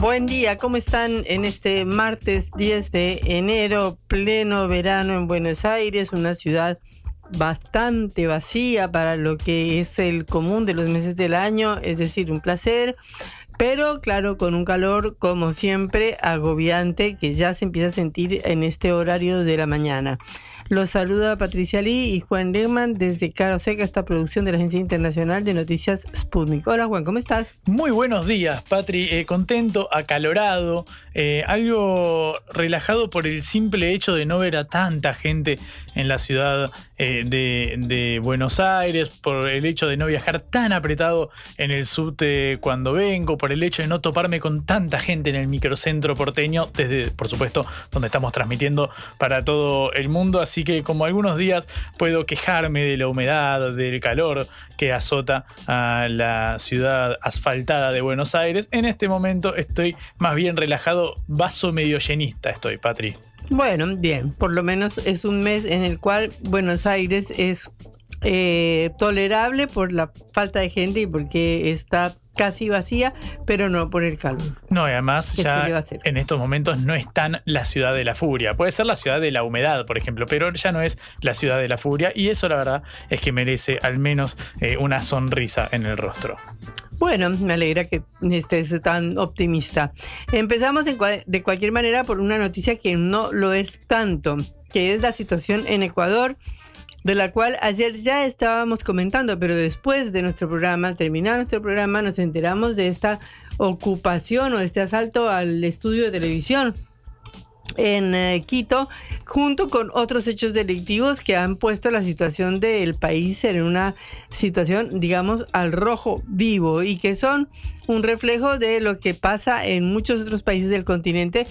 Buen día, ¿cómo están en este martes 10 de enero, pleno verano en Buenos Aires, una ciudad bastante vacía para lo que es el común de los meses del año, es decir, un placer, pero claro, con un calor como siempre agobiante que ya se empieza a sentir en este horario de la mañana. Los saluda Patricia Lee y Juan Lehmann desde Caro Seca, esta producción de la Agencia Internacional de Noticias Sputnik. Hola Juan, ¿cómo estás? Muy buenos días, Patri. Eh, contento, acalorado, eh, algo relajado por el simple hecho de no ver a tanta gente en la ciudad eh, de, de, Buenos Aires, por el hecho de no viajar tan apretado en el subte cuando vengo, por el hecho de no toparme con tanta gente en el microcentro porteño, desde, por supuesto, donde estamos transmitiendo para todo el mundo. Así que como algunos días puedo quejarme de la humedad, del calor que azota a la ciudad asfaltada de Buenos Aires, en este momento estoy más bien relajado, vaso medio llenista estoy, Patri. Bueno, bien, por lo menos es un mes en el cual Buenos Aires es eh, tolerable por la falta de gente y porque está casi vacía, pero no por el calor. No, y además ya en estos momentos no es tan la ciudad de la furia. Puede ser la ciudad de la humedad, por ejemplo, pero ya no es la ciudad de la furia y eso la verdad es que merece al menos eh, una sonrisa en el rostro. Bueno, me alegra que estés tan optimista. Empezamos de cualquier manera por una noticia que no lo es tanto, que es la situación en Ecuador de la cual ayer ya estábamos comentando, pero después de nuestro programa, terminar nuestro programa, nos enteramos de esta ocupación o este asalto al estudio de televisión en eh, Quito, junto con otros hechos delictivos que han puesto la situación del país en una situación, digamos, al rojo vivo y que son un reflejo de lo que pasa en muchos otros países del continente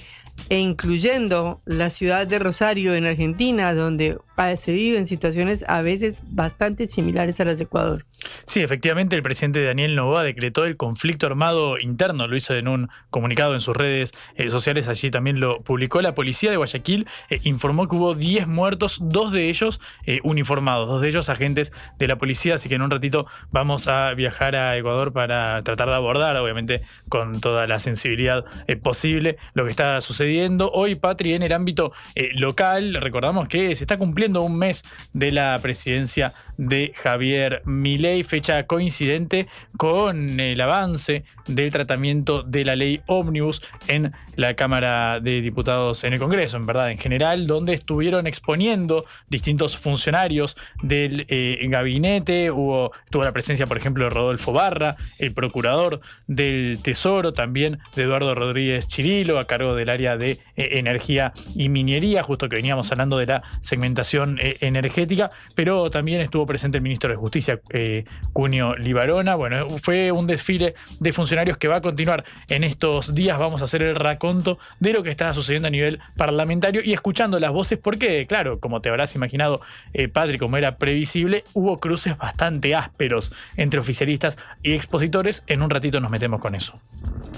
e incluyendo la ciudad de Rosario en Argentina, donde se viven situaciones a veces bastante similares a las de Ecuador. Sí, efectivamente, el presidente Daniel Novoa decretó el conflicto armado interno, lo hizo en un comunicado en sus redes eh, sociales, allí también lo publicó. La policía de Guayaquil eh, informó que hubo 10 muertos, dos de ellos eh, uniformados, dos de ellos agentes de la policía, así que en un ratito vamos a viajar a Ecuador para tratar de abordar, obviamente con toda la sensibilidad posible, lo que está sucediendo. Hoy, Patri, en el ámbito local, recordamos que se está cumpliendo un mes de la presidencia de Javier Milei, fecha coincidente con el avance del tratamiento de la ley Omnibus en la Cámara de Diputados en el Congreso, en verdad, en general, donde estuvieron exponiendo distintos funcionarios del eh, gabinete. Hubo, tuvo la presencia, por ejemplo, de Rodolfo Barra, el procurador del Tesoro, también de Eduardo Rodríguez Chirilo, a cargo del área de eh, energía y minería, justo que veníamos hablando de la segmentación eh, energética, pero también estuvo presente el ministro de Justicia, eh, Cunio Libarona. Bueno, fue un desfile de funcionarios que va a continuar en estos días. Vamos a hacer el raconto de lo que está sucediendo a nivel parlamentario y escuchando las voces, porque, claro, como te habrás imaginado, eh, Padre, como era previsible, hubo cruces bastante ásperos entre oficialistas y expositores. En un ratito nos metemos con eso.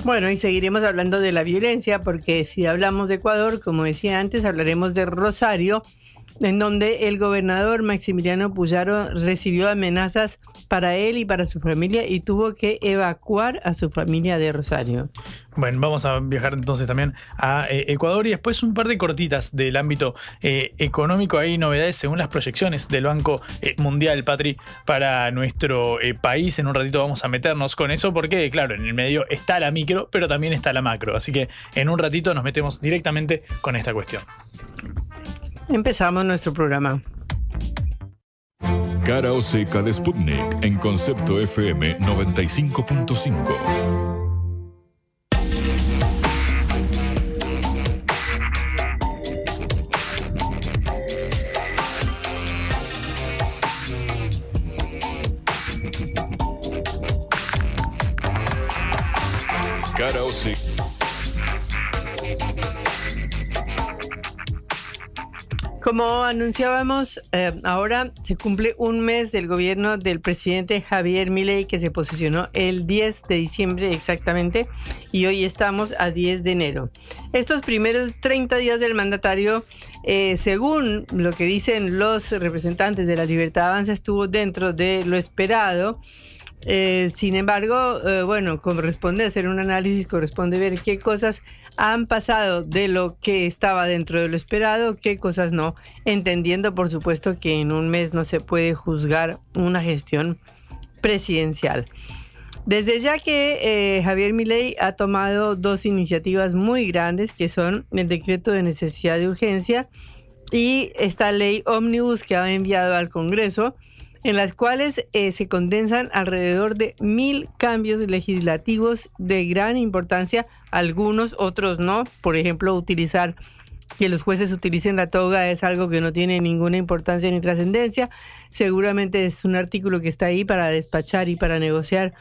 Bueno, y seguiremos hablando de la violencia, porque si hablamos de Ecuador, como decía antes, hablaremos de Rosario en donde el gobernador Maximiliano Puyaro recibió amenazas para él y para su familia y tuvo que evacuar a su familia de Rosario. Bueno, vamos a viajar entonces también a eh, Ecuador y después un par de cortitas del ámbito eh, económico. Hay novedades según las proyecciones del Banco eh, Mundial, Patri, para nuestro país. En un ratito vamos a meternos con eso porque, claro, en el medio está la micro, pero también está la macro. Así que en un ratito nos metemos directamente con esta cuestión. Empezamos nuestro programa. Cara o seca de Sputnik en concepto FM 95.5. Cara o seca. Como anunciábamos, eh, ahora se cumple un mes del gobierno del presidente Javier Milei que se posicionó el 10 de diciembre exactamente y hoy estamos a 10 de enero. Estos primeros 30 días del mandatario, eh, según lo que dicen los representantes de la Libertad Avanza, estuvo dentro de lo esperado. Eh, sin embargo, bueno, corresponde hacer un análisis, corresponde ver qué cosas han pasado de lo que estaba dentro de lo esperado, qué cosas no, entendiendo por supuesto que en un mes no se puede juzgar una gestión presidencial. Desde ya que eh, Javier Milei ha tomado dos iniciativas muy grandes, que son el decreto de necesidad de urgencia y esta ley ómnibus que ha enviado al Congreso, en las cuales eh, se condensan alrededor de mil cambios legislativos de gran importancia, algunos, otros no. Por ejemplo, utilizar que los jueces utilicen la toga es algo que no tiene ninguna importancia ni trascendencia. Seguramente es un artículo que está ahí para despachar y para negociar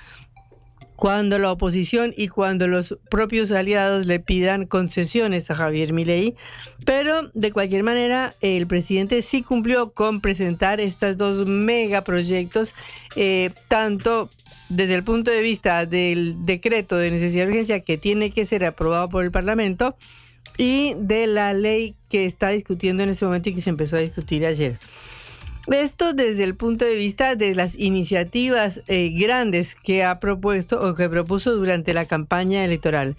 cuando la oposición y cuando los propios aliados le pidan concesiones a Javier Milei, pero de cualquier manera el presidente sí cumplió con presentar estos dos megaproyectos, eh, tanto desde el punto de vista del decreto de necesidad de urgencia que tiene que ser aprobado por el Parlamento y de la ley que está discutiendo en este momento y que se empezó a discutir ayer. Esto desde el punto de vista de las iniciativas eh, grandes que ha propuesto o que propuso durante la campaña electoral.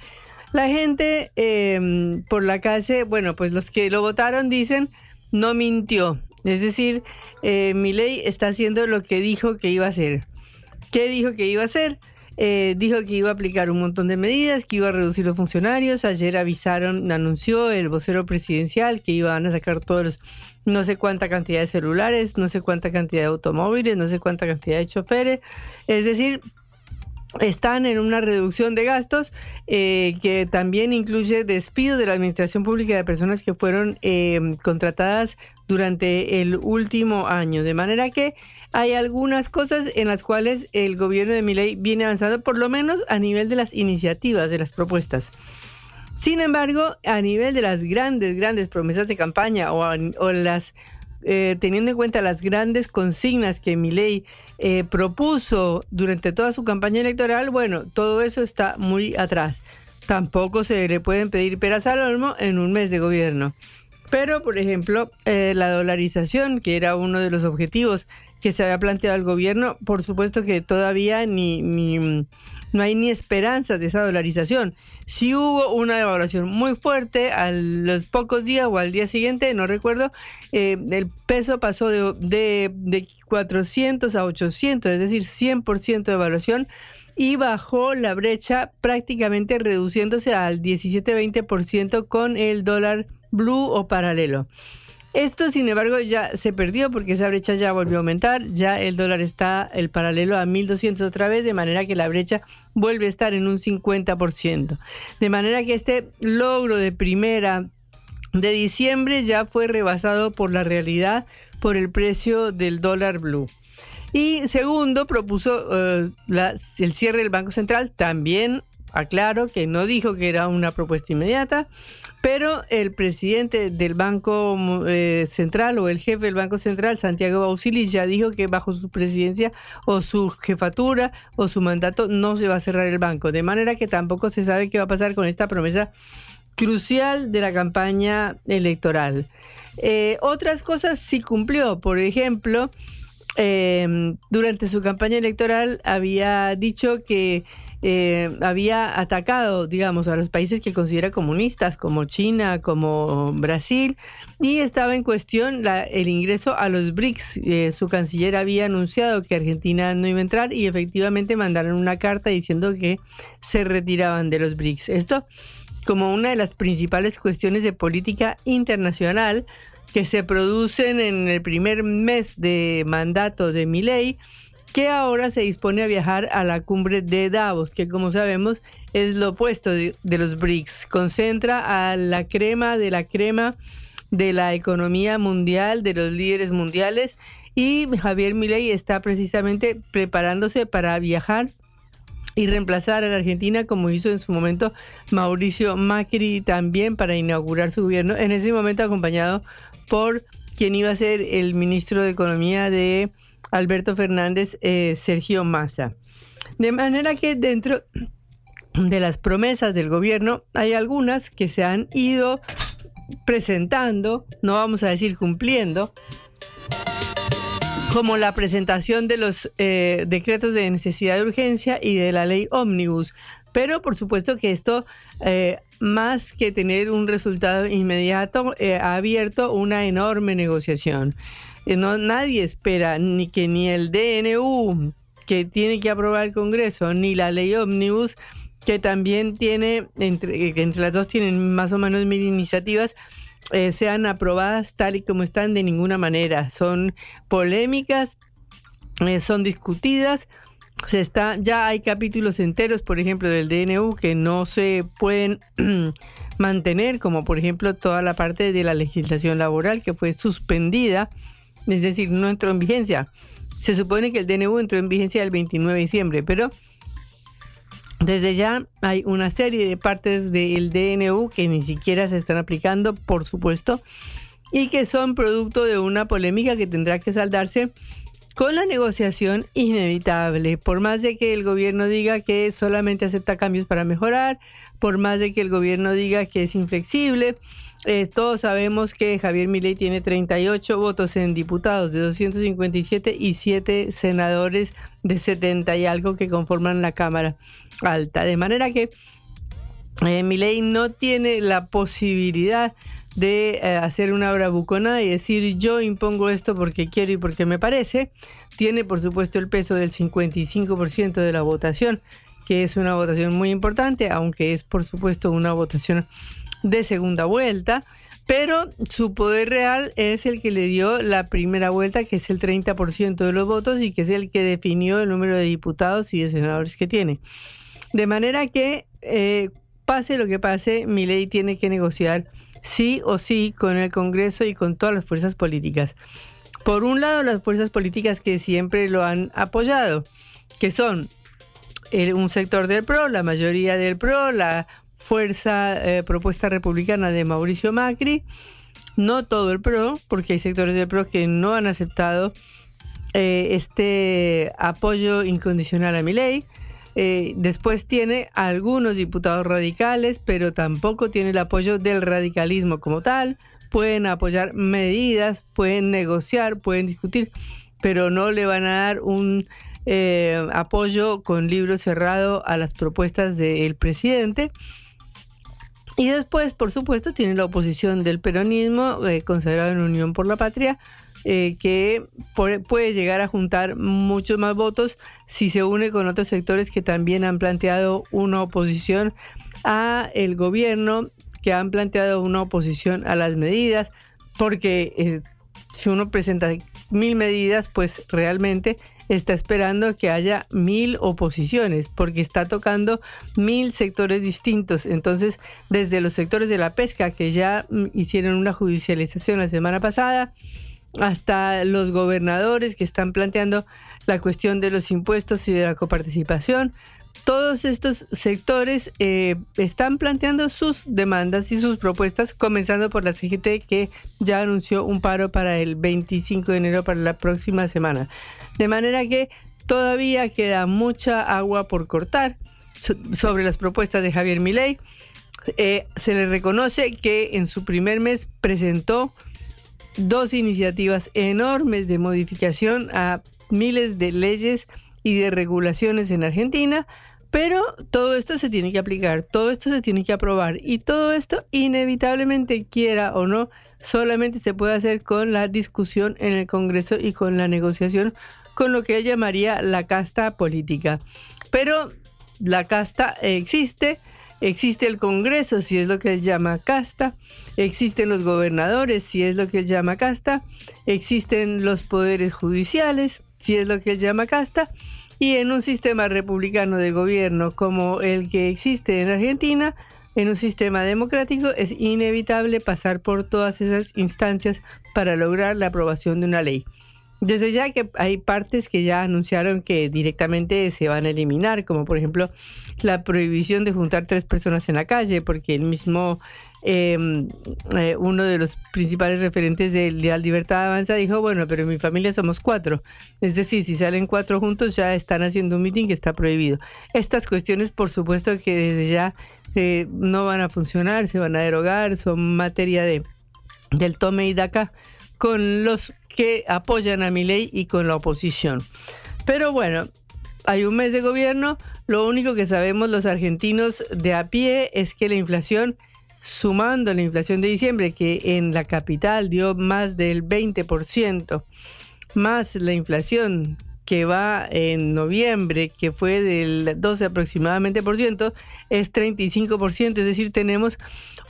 La gente em, por la calle, bueno, pues los que lo votaron dicen no mintió. Es decir, eh, mi ley está haciendo lo que dijo que iba a hacer. ¿Qué dijo que iba a hacer? Eh, dijo que iba a aplicar un montón de medidas, que iba a reducir los funcionarios. Ayer avisaron, anunció el vocero presidencial que iban a sacar todos los no sé cuánta cantidad de celulares, no sé cuánta cantidad de automóviles, no sé cuánta cantidad de choferes. Es decir, están en una reducción de gastos eh, que también incluye despido de la administración pública de personas que fueron eh, contratadas durante el último año. De manera que hay algunas cosas en las cuales el gobierno de Miley viene avanzando, por lo menos a nivel de las iniciativas, de las propuestas. Sin embargo, a nivel de las grandes, grandes promesas de campaña o, las, eh, teniendo en cuenta las grandes consignas que Milei eh, propuso durante toda su campaña electoral, bueno, todo eso está muy atrás. Tampoco se le pueden pedir peras al olmo en un mes de gobierno. Pero, por ejemplo, eh, la dolarización, que era uno de los objetivos que se había planteado el gobierno, por supuesto que todavía ni, ni no hay ni esperanza de esa dolarización. Si hubo una devaluación muy fuerte a los pocos días o al día siguiente, no recuerdo, eh, el peso pasó de, de, 400 a 800, es decir, 100% de devaluación y bajó la brecha prácticamente reduciéndose al 17-20% con el dólar blue o paralelo. Esto, sin embargo, ya se perdió porque esa brecha ya volvió a aumentar, ya el dólar está el paralelo a 1200 otra vez, de manera que la brecha vuelve a estar en un 50%. De manera que este logro de primera de diciembre ya fue rebasado por la realidad, por el precio del dólar blue. Y segundo, propuso eh, el cierre del Banco Central, también aclaro que no dijo que era una propuesta inmediata, pero el presidente del Banco eh, Central o el jefe del Banco Central, Santiago Bausili, ya dijo que bajo su presidencia o su jefatura o su mandato no se va a cerrar el banco. De manera que tampoco se sabe qué va a pasar con esta promesa crucial de la campaña electoral. Eh, otras cosas sí cumplió. Por ejemplo, eh, durante su campaña electoral había dicho que eh, había atacado, digamos, a los países que considera comunistas, como China, como Brasil, y estaba en cuestión la- el ingreso a los BRICS. Eh, su canciller había anunciado que Argentina no iba a entrar y efectivamente mandaron una carta diciendo que se retiraban de los BRICS. Esto como una de las principales cuestiones de política internacional que se producen en el primer mes de mandato de Milei, que ahora se dispone a viajar a la cumbre de Davos, que como sabemos es lo opuesto de, los BRICS. Concentra a la crema de la crema de la economía mundial, de los líderes mundiales, y Javier Milei está precisamente preparándose para viajar y reemplazar a la Argentina como hizo en su momento Mauricio Macri también para inaugurar su gobierno, en ese momento acompañado por quien iba a ser el ministro de Economía de Alberto Fernández, eh, Sergio Massa. De manera que dentro de las promesas del gobierno hay algunas que se han ido presentando, no vamos a decir cumpliendo, como la presentación de los eh, decretos de necesidad de urgencia y de la ley ómnibus. Pero por supuesto que esto, eh, más que tener un resultado inmediato, ha abierto una enorme negociación. No, nadie espera ni que ni el DNU, que tiene que aprobar el Congreso, ni la ley ómnibus, que también tiene, entre, entre las dos tienen más o menos mil iniciativas, eh, sean aprobadas tal y como están de ninguna manera. Son polémicas, eh, son discutidas. Se está, ya hay capítulos enteros, por ejemplo, del DNU que no se pueden mantener, como por ejemplo toda la parte de la legislación laboral que fue suspendida, es decir, no entró en vigencia. Se supone que el DNU entró en vigencia el 29 de diciembre, pero desde ya hay una serie de partes del DNU que ni siquiera se están aplicando, por supuesto, y que son producto de una polémica que tendrá que saldarse con la negociación inevitable. Por más de que el gobierno diga que solamente acepta cambios para mejorar, por más de que el gobierno diga que es inflexible, eh, todos sabemos que Javier Milei tiene 38 votos en diputados de 257 y 7 senadores de 70 y algo que conforman la Cámara Alta. De manera que eh, Milei no tiene la posibilidad de eh, hacer una bravuconada y decir yo impongo esto porque quiero y porque me parece. Tiene por supuesto el peso del 55% de la votación, que es una votación muy importante, aunque es por supuesto una votación de segunda vuelta. Pero su poder real es el que le dio la primera vuelta, que es el 30% de los votos y que es el que definió el número de diputados y de senadores que tiene. De manera que, eh, pase lo que pase, mi ley tiene que negociar sí o sí con el Congreso y con todas las fuerzas políticas. Por un lado, las fuerzas políticas que siempre lo han apoyado, que son un sector del PRO, la mayoría del PRO, la fuerza eh, propuesta republicana de Mauricio Macri, no todo el PRO, porque hay sectores del PRO que no han aceptado eh, este apoyo incondicional a mi ley. Eh, después tiene algunos diputados radicales, pero tampoco tiene el apoyo del radicalismo como tal. Pueden apoyar medidas, pueden negociar, pueden discutir, pero no le van a dar un apoyo con libro cerrado a las propuestas del presidente. Y después, por supuesto, tiene la oposición del peronismo, eh, considerado en Unión por la Patria, eh, que puede llegar a juntar muchos más votos si se une con otros sectores que también han planteado una oposición a el gobierno, que han planteado una oposición a las medidas, porque eh, si uno presenta mil medidas, pues realmente está esperando que haya mil oposiciones, porque está tocando mil sectores distintos. Entonces, desde los sectores de la pesca, que ya mm, hicieron una judicialización la semana pasada, hasta los gobernadores que están planteando la cuestión de los impuestos y de la coparticipación. Todos estos sectores eh, están planteando sus demandas y sus propuestas, comenzando por la CGT que ya anunció un paro para el 25 de enero para la próxima semana. De manera que todavía queda mucha agua por cortar so- sobre las propuestas de Javier Milei. Eh, se le reconoce que en su primer mes presentó dos iniciativas enormes de modificación a miles de leyes y de regulaciones en Argentina, pero todo esto se tiene que aplicar, todo esto se tiene que aprobar y todo esto inevitablemente, quiera o no, solamente se puede hacer con la discusión en el Congreso y con la negociación con lo que él llamaría la casta política. Pero la casta existe, existe el Congreso, si es lo que él llama casta, existen los gobernadores, si es lo que él llama casta, existen los poderes judiciales, si es lo que él llama casta, y en un sistema republicano de gobierno como el que existe en Argentina, en un sistema democrático es inevitable pasar por todas esas instancias para lograr la aprobación de una ley. Desde ya que hay partes que ya anunciaron que directamente se van a eliminar, como por ejemplo la prohibición de juntar tres personas en la calle, porque el mismo, em, eh, uno de los principales referentes de la libertad avanza dijo, bueno, pero en mi familia somos cuatro. Es decir, si salen cuatro juntos ya están haciendo un meeting que está prohibido. Estas cuestiones, por supuesto que desde ya eh, no van a funcionar, se van a derogar, son materia de, del tome y daca con los que apoyan a mi ley y con la oposición. Pero bueno, hay un mes de gobierno, lo único que sabemos los argentinos de a pie es que la inflación, sumando la inflación de diciembre, que en la capital dio más del 20%, más la inflación que va en noviembre, que fue del 12 aproximadamente por ciento, es 35%, es decir, tenemos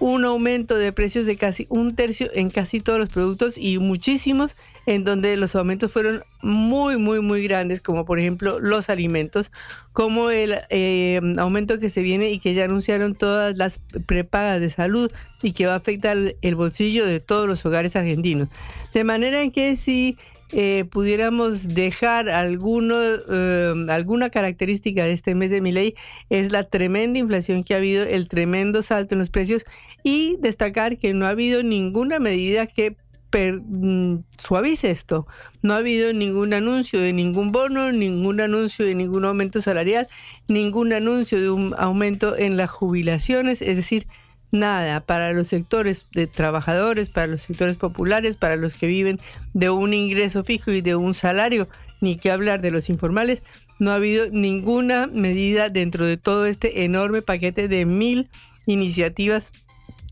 un aumento de precios de casi un tercio en casi todos los productos y muchísimos en donde los aumentos fueron muy, muy, muy grandes, como por ejemplo los alimentos, como el eh, aumento que se viene y que ya anunciaron todas las prepagas de salud y que va a afectar el bolsillo de todos los hogares argentinos. De manera en que si eh, pudiéramos dejar alguno, eh, alguna característica de este mes de mi ley es la tremenda inflación que ha habido, el tremendo salto en los precios y destacar que no ha habido ninguna medida que mm, suavice esto. No ha habido ningún anuncio de ningún bono, ningún anuncio de ningún aumento salarial, ningún anuncio de un aumento en las jubilaciones, es decir, nada para los sectores de trabajadores, para los sectores populares, para los que viven de un ingreso fijo y de un salario, ni que hablar de los informales. No ha habido ninguna medida dentro de todo este enorme paquete de mil iniciativas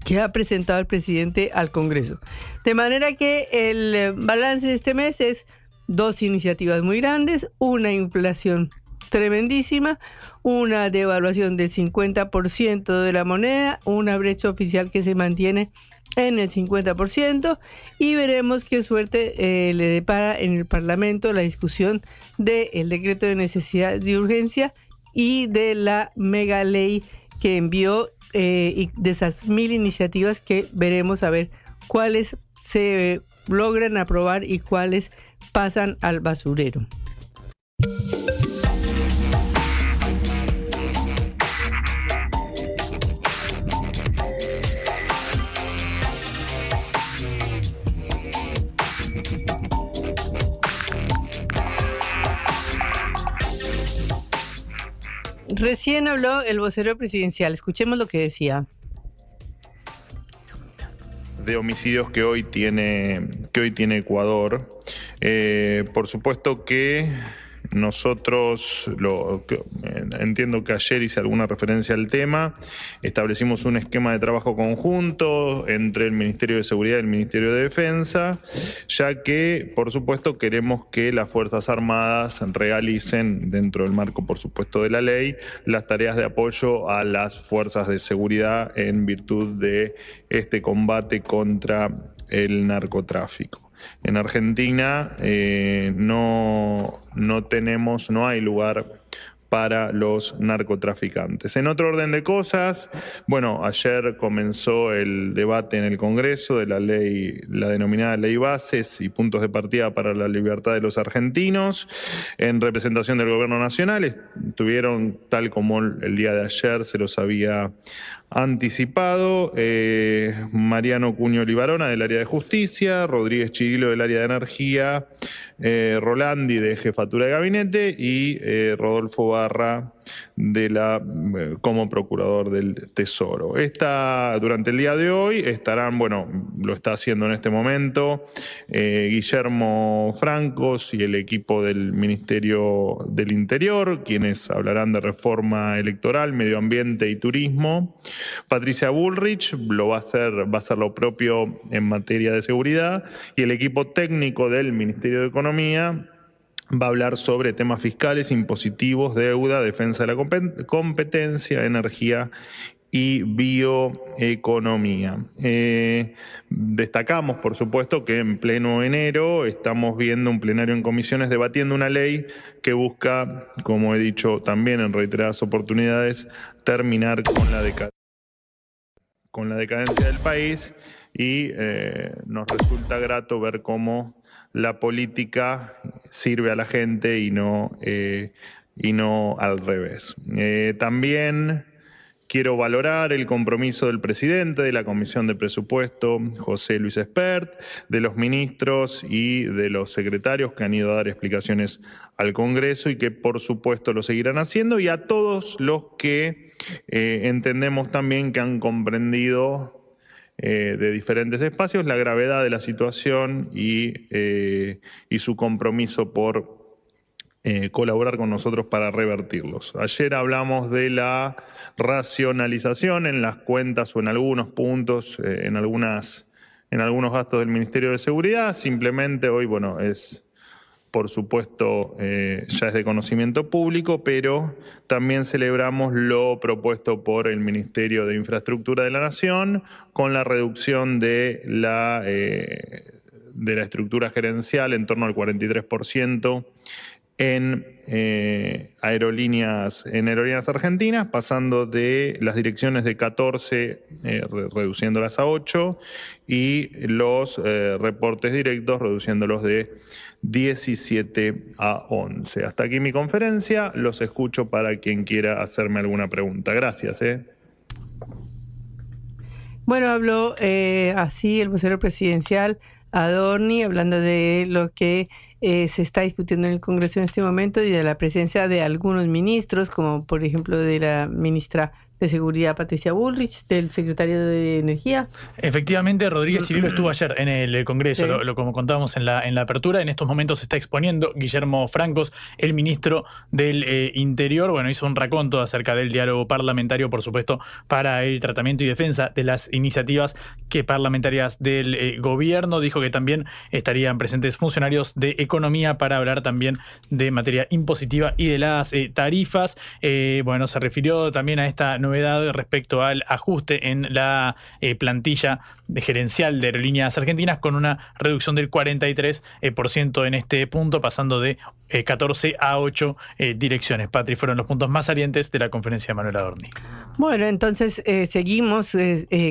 que ha presentado el presidente al Congreso. De manera que el balance de este mes es dos iniciativas muy grandes, una inflación tremendísima, una devaluación del 50% de la moneda, una brecha oficial que se mantiene en el 50% y veremos qué suerte eh, le depara en el Parlamento la discusión del decreto de necesidad de urgencia y de la mega ley que envió eh, y de esas mil iniciativas que veremos a ver cuáles se logran aprobar y cuáles pasan al basurero. Recién habló el vocero presidencial. Escuchemos lo que decía. De homicidios que hoy tiene, que hoy tiene Ecuador. Eh, por supuesto que nosotros, lo, entiendo que ayer hice alguna referencia al tema, establecimos un esquema de trabajo conjunto entre el Ministerio de Seguridad y el Ministerio de Defensa, ya que, por supuesto, queremos que las Fuerzas Armadas realicen, dentro del marco, por supuesto, de la ley, las tareas de apoyo a las fuerzas de seguridad en virtud de este combate contra el narcotráfico. En Argentina eh, no, no tenemos, no hay lugar para los narcotraficantes. En otro orden de cosas, bueno, ayer comenzó el debate en el Congreso de la ley, la denominada ley bases y puntos de partida para la libertad de los argentinos, en representación del Gobierno Nacional. Estuvieron, tal como el día de ayer se los había anticipado, eh, Mariano Cuño Libarona del área de justicia, Rodríguez Chirilo del área de energía, eh, Rolandi de jefatura de gabinete y eh, Rodolfo Ibarra de la, eh, como procurador del Tesoro. Esta, durante el día de hoy estarán, bueno, lo está haciendo en este momento eh, Guillermo Francos y el equipo del Ministerio del Interior, quienes hablarán de reforma electoral, medio ambiente y turismo. Patricia Bullrich lo va a hacer, va a hacer lo propio en materia de seguridad y el equipo técnico del Ministerio de Economía va a hablar sobre temas fiscales, impositivos, deuda, defensa de la competencia, energía y bioeconomía. Eh, destacamos, por supuesto, que en pleno enero estamos viendo un plenario en comisiones debatiendo una ley que busca, como he dicho también en reiteradas oportunidades, terminar con la decadencia del país y eh, nos resulta grato ver cómo la política sirve a la gente y no, eh, y no al revés. Eh, también quiero valorar el compromiso del presidente de la Comisión de Presupuesto, José Luis Espert, de los ministros y de los secretarios que han ido a dar explicaciones al Congreso y que por supuesto lo seguirán haciendo, y a todos los que eh, entendemos también que han comprendido eh, de diferentes espacios la gravedad de la situación y, eh, y su compromiso por colaborar con nosotros para revertirlos. Ayer hablamos de la racionalización en las cuentas o en algunos puntos, en, algunas, en algunos gastos del Ministerio de Seguridad. Simplemente hoy, bueno, es por supuesto, eh, ya es de conocimiento público, pero también celebramos lo propuesto por el Ministerio de Infraestructura de la Nación con la reducción de la, eh, de la estructura gerencial en torno al 43% en eh, aerolíneas, en aerolíneas argentinas, pasando de las direcciones de 14, reduciéndolas a 8, y los reportes directos, reduciéndolos de 17 a 11. Hasta aquí mi conferencia. Los escucho para quien quiera hacerme alguna pregunta. Gracias. ¿eh? Bueno, habló eh, así el vocero presidencial Adorni, hablando de lo que eh, se está discutiendo en el Congreso en este momento y de la presencia de algunos ministros, como por ejemplo de la ministra de Seguridad Patricia Bullrich, del secretario de Energía. Efectivamente, Rodríguez Cirilo estuvo ayer en el Congreso, lo, como contábamos en la, en la apertura. En estos momentos se está exponiendo Guillermo Francos, el ministro del eh, Interior. Bueno, hizo un raconto acerca del diálogo parlamentario, por supuesto, para el tratamiento y defensa de las iniciativas que parlamentarias del eh, gobierno. Dijo que también estarían presentes funcionarios de economía para hablar también de materia impositiva y de las eh, tarifas. bueno, se refirió también a esta novedad respecto al ajuste en la eh, plantilla de gerencial de aerolíneas argentinas con una reducción del 43% eh, en este punto, pasando de 14 eh, a 8 direcciones. Patri, fueron los puntos más salientes de la conferencia de Manuel Adorni. Bueno, entonces seguimos,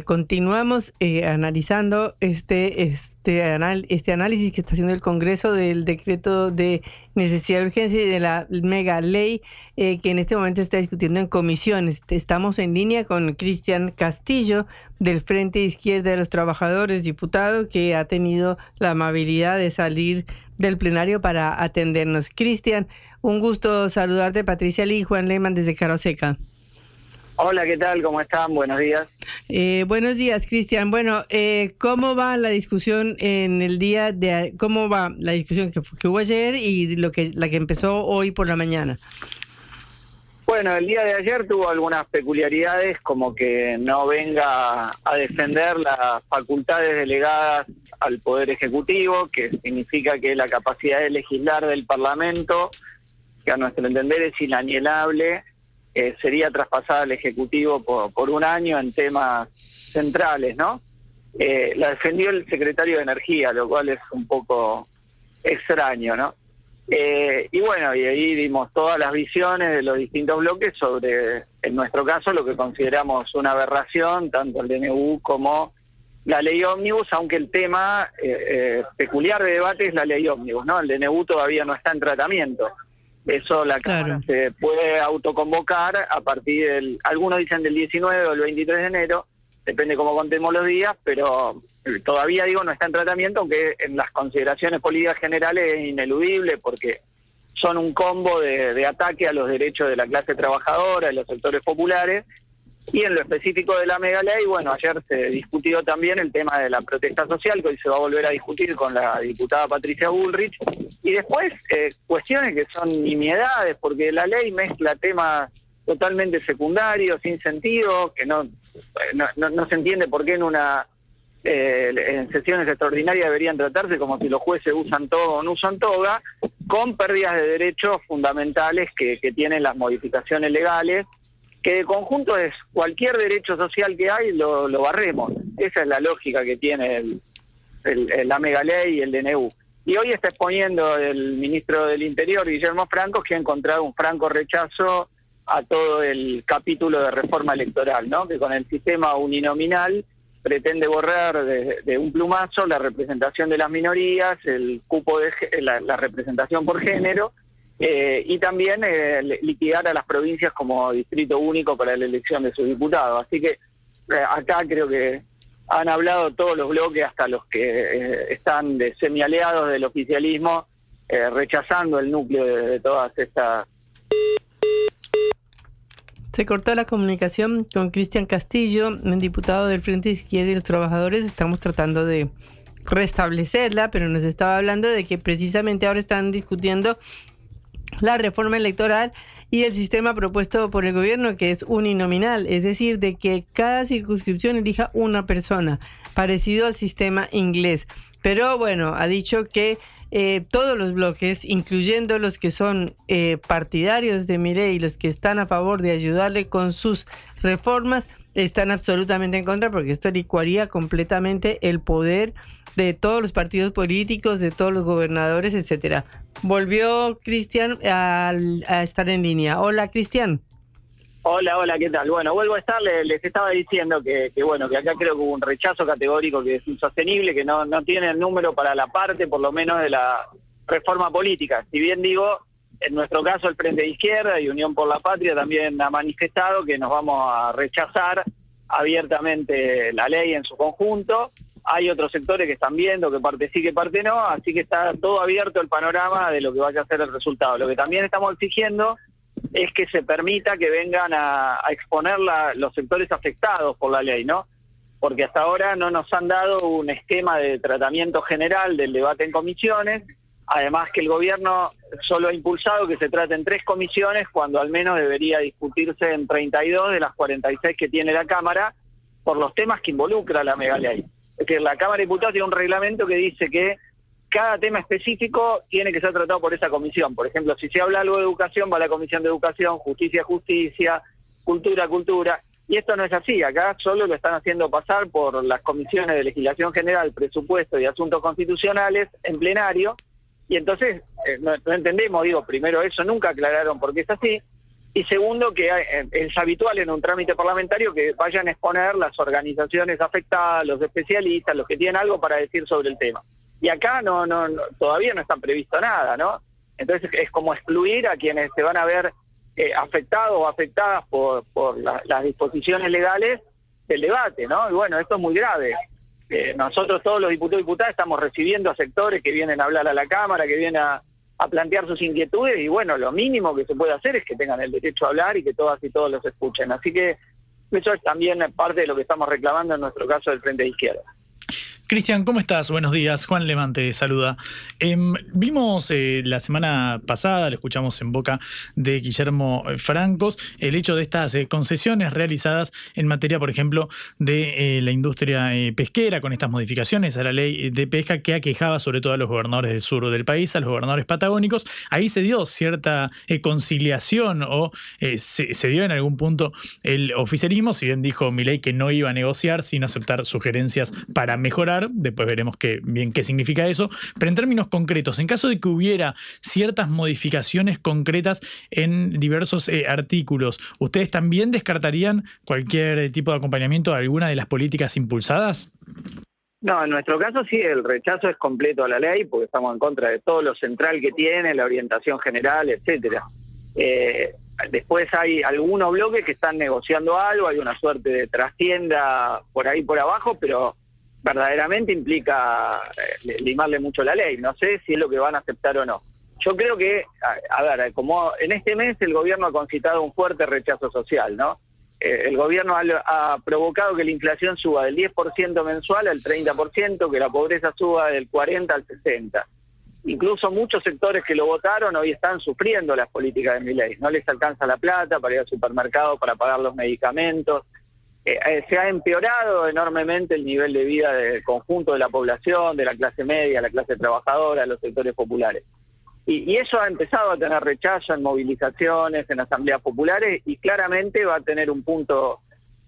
continuamos analizando este, este, este análisis que está haciendo el Congreso del decreto de necesidad de urgencia y de la mega ley que en este momento está discutiendo en comisiones. Estamos en línea con Cristian Castillo del Frente Izquierda de los Trabajadores, diputado, que ha tenido la amabilidad de salir del plenario para atendernos. Cristian, un gusto saludarte, Patricia Lee y Juan Lehmann desde Caroseca. Hola, ¿qué tal? ¿Cómo están? Buenos días. Eh, buenos días, Cristian. Bueno, eh, ¿cómo va la discusión en el día de... ¿Cómo va la discusión que, que hubo ayer y lo que, la que empezó hoy por la mañana? Bueno, el día de ayer tuvo algunas peculiaridades, como que no venga a defender las facultades delegadas al Poder Ejecutivo, que significa que la capacidad de legislar del Parlamento, que a nuestro entender es inanielable, eh, sería traspasada al Ejecutivo por, un año en temas centrales, ¿no? Eh, la defendió el secretario de Energía, lo cual es un poco extraño, ¿no? Eh, y bueno, y ahí dimos todas las visiones de los distintos bloques sobre, en nuestro caso, lo que consideramos una aberración, tanto el DNU como la ley ómnibus, aunque el tema eh, eh, peculiar de debate es la ley ómnibus, ¿no? El DNU todavía no está en tratamiento. Eso la Cámara se puede autoconvocar a partir del, algunos dicen del 19 o el 23 de enero, depende cómo contemos los días, pero todavía digo no está en tratamiento, aunque en las consideraciones políticas generales es ineludible porque son un combo de, ataque a los derechos de la clase trabajadora, de los sectores populares, y en lo específico de la mega ley, bueno, ayer se discutió también el tema de la protesta social, que hoy se va a volver a discutir con la diputada Patricia Bullrich, y después eh, cuestiones que son nimiedades, porque la ley mezcla temas totalmente secundarios, sin sentido, que no- no se entiende por qué en una eh, en sesiones extraordinarias deberían tratarse como si los jueces usan todo o no usan toga, con pérdidas de derechos fundamentales que, tienen las modificaciones legales, que de conjunto es cualquier derecho social que hay, lo, barremos. Esa es la lógica que tiene la mega ley y el DNU. Y hoy está exponiendo el ministro del Interior, Guillermo Franco, que ha encontrado un franco rechazo a todo el capítulo de reforma electoral, ¿no? que con el sistema uninominal pretende borrar de, un plumazo la representación de las minorías, el cupo de la, representación por género, eh, y también eh, li- liquidar a las provincias como distrito único para la elección de sus diputados. Así que eh, acá creo que han hablado todos los bloques, hasta los que eh, están de semialiados del oficialismo, rechazando el núcleo de todas estas Se cortó la comunicación con Cristian Castillo, diputado del Frente Izquierda y los Trabajadores. Estamos tratando de restablecerla, pero nos estaba hablando de que precisamente ahora están discutiendo la reforma electoral y el sistema propuesto por el gobierno que es uninominal, es decir, de que cada circunscripción elija una persona, parecido al sistema inglés. Pero bueno, ha dicho que eh, todos los bloques, incluyendo los que son eh, partidarios de Milei y los que están a favor de ayudarle con sus reformas, están absolutamente en contra porque esto licuaría completamente el poder de todos los partidos políticos, de todos los gobernadores, etcétera. Volvió Cristian al- a estar en línea. Hola, Cristian. Hola, hola, ¿qué tal? Bueno, vuelvo a estar, le- les, estaba diciendo que, que, bueno, que acá creo que hubo un rechazo categórico que es insostenible, que no, no tiene el número para la parte, por lo menos, de la reforma política. Si bien digo, en nuestro caso el Frente de Izquierda y Unión por la Patria también ha manifestado que nos vamos a rechazar abiertamente la ley en su conjunto. Hay otros sectores que están viendo que parte sí, que parte no, así que está todo abierto el panorama de lo que vaya a ser el resultado. Lo que también estamos exigiendo es que se permita que vengan a, exponer los sectores afectados por la ley, ¿no? Porque hasta ahora no nos han dado un esquema de tratamiento general del debate en comisiones, además que el gobierno solo ha impulsado que se trate en tres comisiones cuando al menos debería discutirse en 32 de las 46 que tiene la Cámara por los temas que involucra la mega ley. Es decir, la Cámara de Diputados tiene un reglamento que dice que cada tema específico tiene que ser tratado por esa comisión. Por ejemplo, si se habla algo de educación, va la Comisión de Educación, Justicia, Justicia, Cultura, Cultura. Y esto no es así, acá solo lo están haciendo pasar por las comisiones de legislación general, presupuesto y asuntos constitucionales en plenario. Y entonces eh, no, no entendemos, digo, primero eso nunca aclararon por qué es así. Y segundo, que eh, es habitual en un trámite parlamentario que vayan a exponer las organizaciones afectadas, los especialistas, los que tienen algo para decir sobre el tema. Y acá no, no, no- todavía no está previsto nada, ¿no? Entonces es como excluir a quienes se van a ver eh, afectados o afectadas por, por la- las disposiciones legales del debate, ¿no? Y bueno, esto es muy grave. Eh, nosotros todos los diputados y diputadas estamos recibiendo a sectores que vienen a hablar a la Cámara, que vienen a, a plantear sus inquietudes y bueno, lo mínimo que se puede hacer es que tengan el derecho a hablar y que todas y todos los escuchen. Así que eso es también parte de lo que estamos reclamando en nuestro caso del Frente de Izquierda. Cristian, ¿cómo estás? Buenos días. Juan Lemán te saluda. Em, vimos eh, la semana pasada, lo escuchamos en boca de Guillermo Francos, el hecho de estas eh, concesiones realizadas en materia, por ejemplo, de eh, la industria pesquera, con estas modificaciones a la ley de pesca que aquejaba sobre todo a los gobernadores del sur del país, a los gobernadores patagónicos. Ahí se dio cierta conciliación o se, dio en algún punto el oficialismo, si bien dijo Milei que no iba a negociar sin aceptar sugerencias para mejorar, después veremos qué, bien qué significa eso, pero en términos concretos, en caso de que hubiera ciertas modificaciones concretas en diversos eh, artículos, ¿ustedes también descartarían cualquier tipo de acompañamiento a alguna de las políticas impulsadas? No, en nuestro caso sí, el rechazo es completo a la ley porque estamos en contra de todo lo central que tiene, la orientación general, etcétera. Eh, después hay algunos bloques que están negociando algo, hay una suerte de trastienda por ahí por abajo, pero verdaderamente implica eh, limarle mucho la ley. No sé si es lo que van a aceptar o no. yo creo que, a, ver, como en este mes el gobierno ha concitado un fuerte rechazo social, ¿no? Eh, el gobierno ha, ha, provocado que la inflación suba del 10% mensual al 30%, que la pobreza suba del 40 al 60. Incluso muchos sectores que lo votaron hoy están sufriendo las políticas de mi ley. No les alcanza la plata para ir al supermercado, para pagar los medicamentos. Eh, eh, se ha empeorado enormemente el nivel de vida del conjunto de la población, de la clase media, la clase trabajadora, los sectores populares. Y, eso ha empezado a tener rechazo en movilizaciones, en asambleas populares y claramente va a tener un punto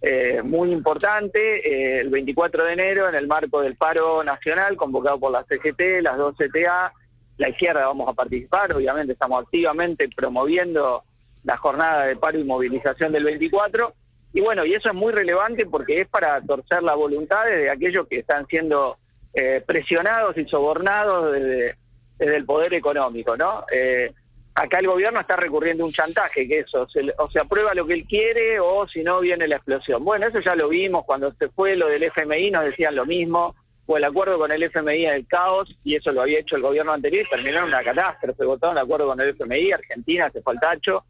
eh, muy importante el 24 de enero en el marco del paro nacional convocado por la CGT, las dos CTA, la izquierda vamos a participar, obviamente estamos activamente promoviendo la jornada de paro y movilización del 24 y bueno, y eso es muy relevante porque es para torcer las voluntades de aquellos que están siendo eh, presionados y sobornados desde, el poder económico, ¿no? Eh, acá el gobierno está recurriendo a un chantaje, que eso, o se aprueba lo que él quiere o si no viene la explosión. Bueno, eso ya lo vimos cuando se fue lo del FMI, nos decían lo mismo, o el acuerdo con el FMI en el caos, y eso lo había hecho el gobierno anterior y terminó en una catástrofe, votaron el acuerdo con el FMI, Argentina se fue al tacho,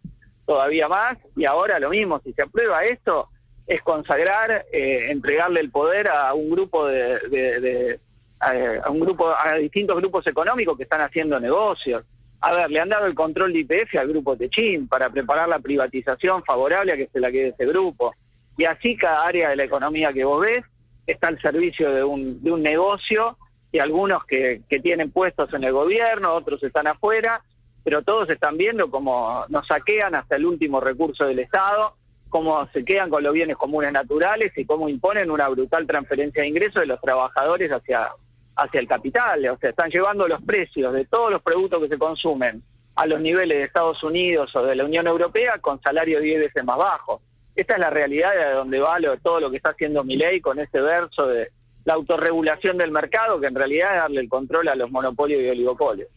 todavía más, y ahora lo mismo, si se aprueba esto, es consagrar, eh, entregarle el poder a un grupo de, a, un grupo, a distintos grupos económicos que están haciendo negocios. A ver, le han dado el control de IPF al grupo Techín para preparar la privatización favorable a que se la quede ese grupo. Y así cada área de la economía que vos ves está al servicio de un, de un negocio y algunos que, que tienen puestos en el gobierno, otros están afuera, pero todos están viendo cómo nos saquean hasta el último recurso del Estado, cómo se quedan con los bienes comunes naturales y cómo imponen una brutal transferencia de ingresos de los trabajadores hacia, hacia el capital. O sea, están llevando los precios de todos los productos que se consumen a los niveles de Estados Unidos o de la Unión Europea con salarios 10 veces más bajos. Esta es la realidad de donde va todo lo que está haciendo mi ley con ese verso de la autorregulación del mercado, que en realidad es darle el control a los monopolios y oligopolios.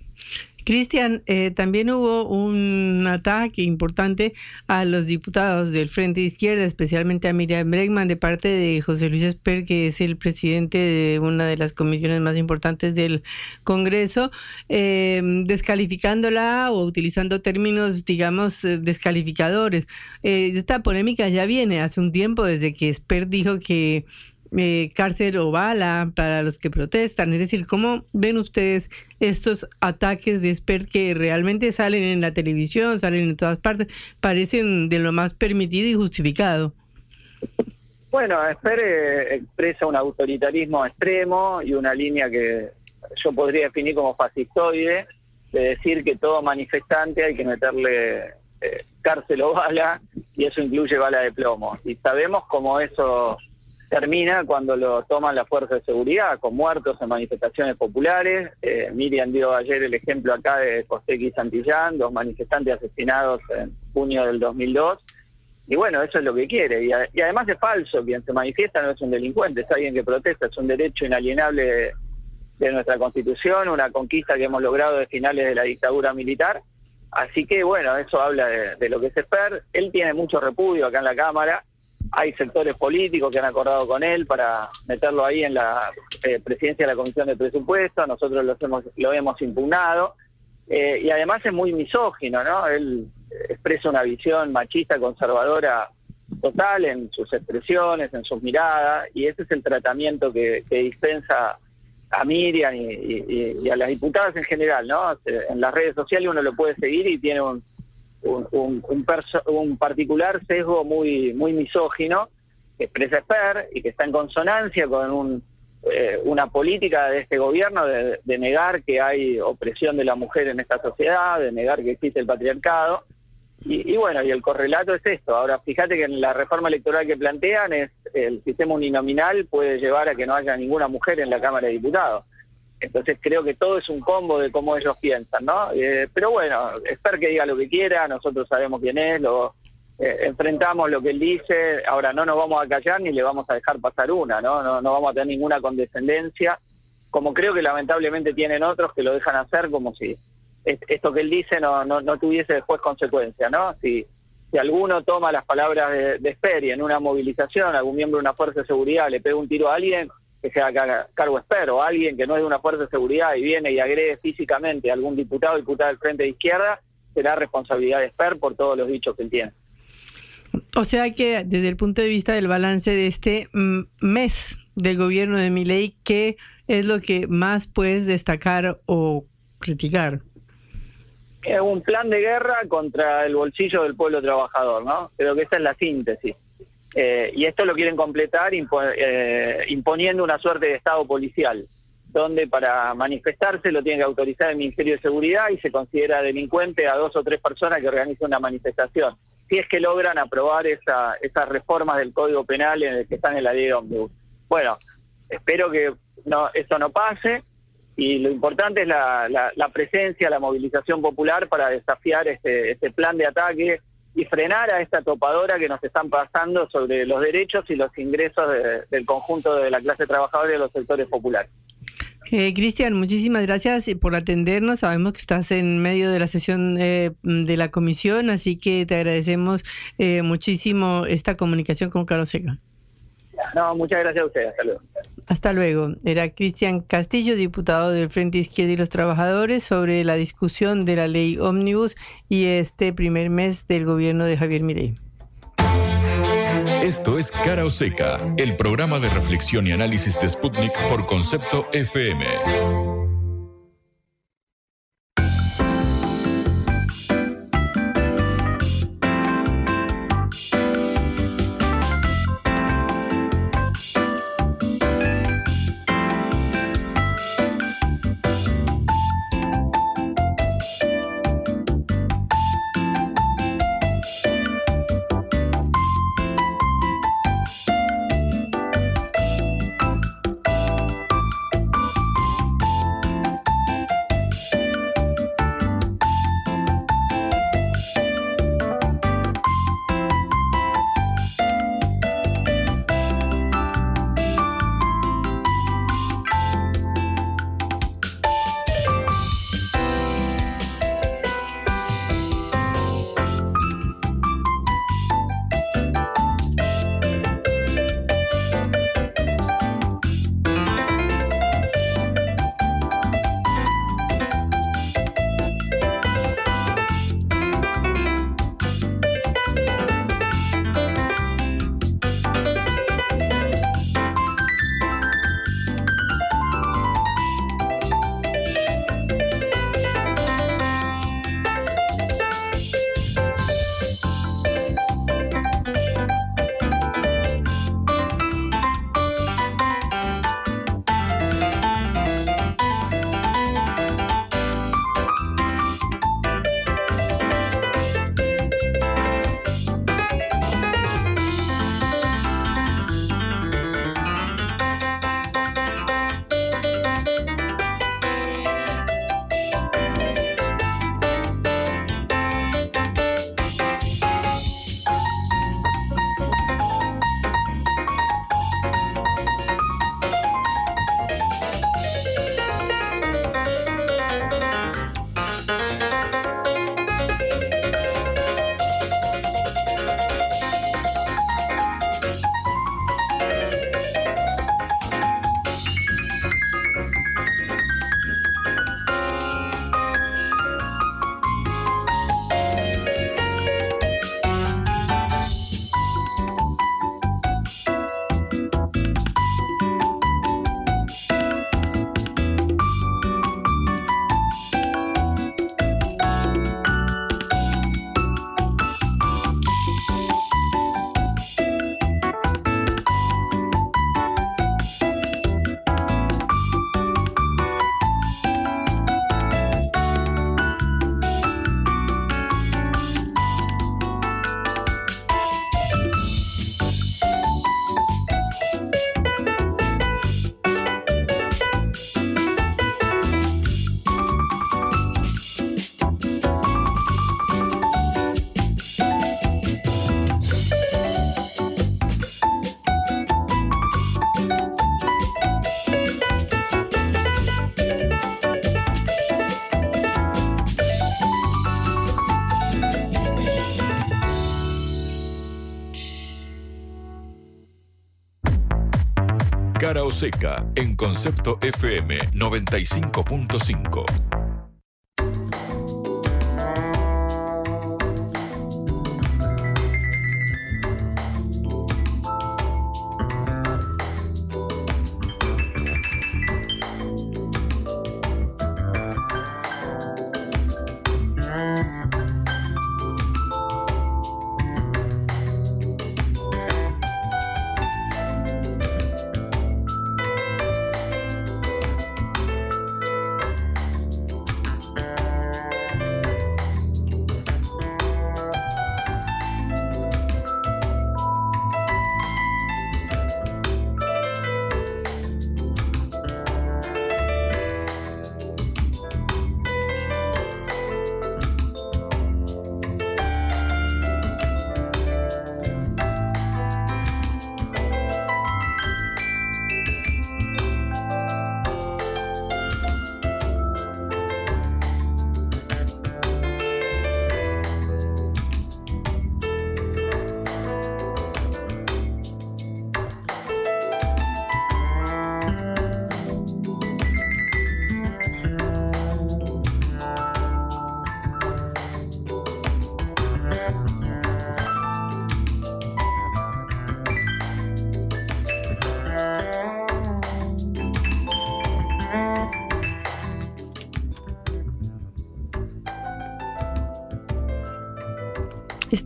Cristian, eh, también hubo un ataque importante a los diputados del Frente Izquierda, especialmente a Miriam Bregman, de parte de José Luis Esper, que es el presidente de una de las comisiones más importantes del Congreso, eh, descalificándola o utilizando términos, digamos, eh, descalificadores. esta polémica ya viene hace un tiempo desde que Esper dijo que eh, cárcel o bala para los que protestan. Es decir, ¿cómo ven ustedes estos ataques de Esper que realmente salen en la televisión, salen en todas partes, parecen de lo más permitido y justificado? Bueno, Esper eh, expresa un autoritarismo extremo y una línea que yo podría definir como fascistoide, de decir que todo manifestante hay que meterle eh, cárcel o bala, y eso incluye bala de plomo. Y sabemos cómo eso termina cuando lo toman las fuerzas de seguridad, con muertos en manifestaciones populares. Eh, Miriam dio ayer el ejemplo acá de Costequi y Santillán, dos manifestantes asesinados en junio del 2002. Y bueno, eso es lo que quiere. Y, además es falso, quien se manifiesta no es un delincuente, es alguien que protesta, es un derecho inalienable de, nuestra Constitución, una conquista que hemos logrado de finales de la dictadura militar. Así que bueno, eso habla de, lo que es ESPER. Él tiene mucho repudio acá en la Cámara hay sectores políticos que han acordado con él para meterlo ahí en la eh, presidencia de la Comisión de Presupuestos, nosotros lo hemos, impugnado, eh, y además es muy misógino, ¿no? Él expresa una visión machista, conservadora total en sus expresiones, en sus miradas, y ese es el tratamiento que, dispensa a Miriam y, a las diputadas en general, ¿no? En las redes sociales uno lo puede seguir y tiene un, un, un, particular sesgo muy, muy misógino que expresa Esper y que está en consonancia con eh, una política de este gobierno de, negar que hay opresión de la mujer en esta sociedad, de negar que existe el patriarcado. Y, bueno, y el correlato es esto. Ahora, fíjate que en la reforma electoral que plantean es el sistema uninominal puede llevar a que no haya ninguna mujer en la Cámara de Diputados. Entonces creo que todo es un combo de cómo ellos piensan, ¿no? Eh, pero bueno, espero que diga lo que quiera, nosotros sabemos quién es, lo eh, enfrentamos lo que él dice, ahora no nos vamos a callar ni le vamos a dejar pasar una, ¿no? No, no vamos a tener ninguna condescendencia, como creo que lamentablemente tienen otros que lo dejan hacer como si esto que él dice no, no, no tuviese después consecuencia, ¿no? Si, si alguno toma las palabras de, de Speri en una movilización, algún miembro de una fuerza de seguridad le pega un tiro a alguien, que se haga cargo esper o alguien que no es de una fuerza de seguridad y viene y agrede físicamente a algún diputado o diputada del Frente de Izquierda, será responsabilidad de esper por todos los dichos que él tiene. O sea que desde el punto de vista del balance de este mm, mes del gobierno de Milei, ¿qué es lo que más puedes destacar o criticar? Es un plan de guerra contra el bolsillo del pueblo trabajador, ¿no? Creo que esa es la síntesis. Eh, y esto lo quieren completar eh, imponiendo una suerte de Estado policial, donde para manifestarse lo tiene que autorizar el Ministerio de Seguridad y se considera delincuente a dos o tres personas que organizan una manifestación. Si es que logran aprobar esa, esas reformas del Código Penal en el que están en la ley de Omnibus. Bueno, espero que no, eso no pase y lo importante es la, presencia, la movilización popular para desafiar este, este plan de ataque y frenar a esta topadora que nos están pasando sobre los derechos y los ingresos del conjunto de la clase trabajadora y de los sectores populares. Eh, Cristian, muchísimas gracias por atendernos. Sabemos que estás en medio de la sesión eh, de la comisión, así que te agradecemos eh, muchísimo esta comunicación con Carlos Seca. No, muchas gracias a ustedes. Hasta luego. Hasta luego. Era Cristian Castillo, diputado del Frente Izquierda y los Trabajadores, sobre la discusión de la ley Omnibus y este primer mes del gobierno de Javier Mirey. Esto es Cara o Seca, el programa de reflexión y análisis de Sputnik por concepto FM. Cara o Seca en Concepto FM 95.5.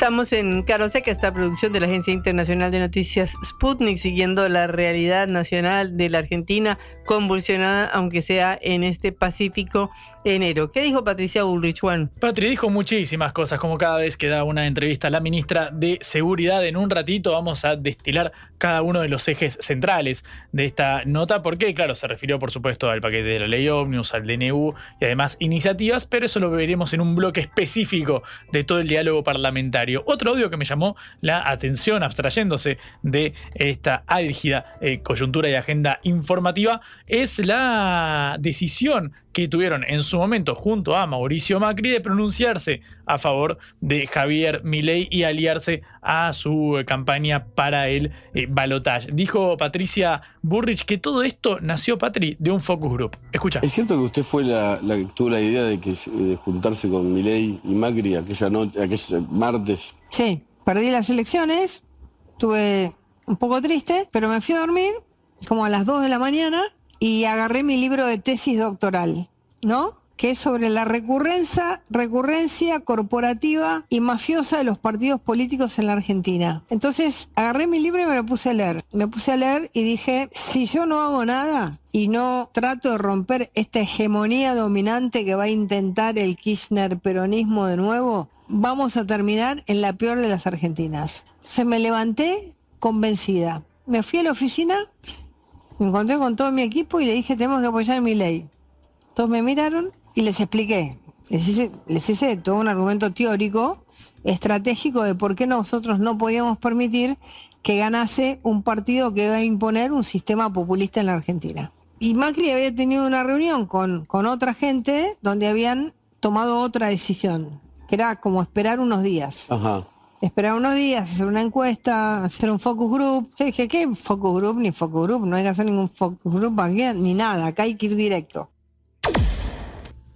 Estamos en Caroseca, esta producción de la Agencia Internacional de Noticias Sputnik, siguiendo la realidad nacional de la Argentina, convulsionada, aunque sea en este Pacífico enero. ¿Qué dijo Patricia Bullrich, Juan? Patri dijo muchísimas cosas, como cada vez que da una entrevista a la ministra de Seguridad. En un ratito vamos a destilar cada uno de los ejes centrales de esta nota, porque, claro, se refirió, por supuesto, al paquete de la ley Omnibus, al DNU y además iniciativas, pero eso lo veremos en un bloque específico de todo el diálogo parlamentario. Otro audio que me llamó la atención, abstrayéndose de esta álgida eh, coyuntura y agenda informativa, es la decisión que tuvieron en su momento junto a Mauricio Macri de pronunciarse a favor de Javier Milei y aliarse a su campaña para el eh, balotaje. Dijo Patricia Burrich que todo esto nació, Patri, de un focus group. Escucha. ¿Es cierto que usted fue la, que tuvo la idea de que eh, juntarse con Milei y Macri aquella noche, aquel martes? Sí, perdí las elecciones, estuve un poco triste, pero me fui a dormir como a las 2 de la mañana y agarré mi libro de tesis doctoral, ¿no? que es sobre la recurrencia, recurrencia corporativa y mafiosa de los partidos políticos en la Argentina. Entonces agarré mi libro y me lo puse a leer. Me puse a leer y dije, si yo no hago nada y no trato de romper esta hegemonía dominante que va a intentar el Kirchner peronismo de nuevo, vamos a terminar en la peor de las Argentinas. Se me levanté convencida. Me fui a la oficina me encontré con todo mi equipo y le dije, tenemos que apoyar mi ley. Todos me miraron y les expliqué. Les hice, todo un argumento teórico, estratégico de por qué nosotros no podíamos permitir que ganase un partido que iba a imponer un sistema populista en la Argentina. Y Macri había tenido una reunión con, con otra gente donde habían tomado otra decisión, que era como esperar unos días. Ajá esperar unos días, hacer una encuesta, hacer un focus group. Yo dije, ¿qué focus group ni focus group? No hay que hacer ningún focus group ni nada, acá hay que ir directo.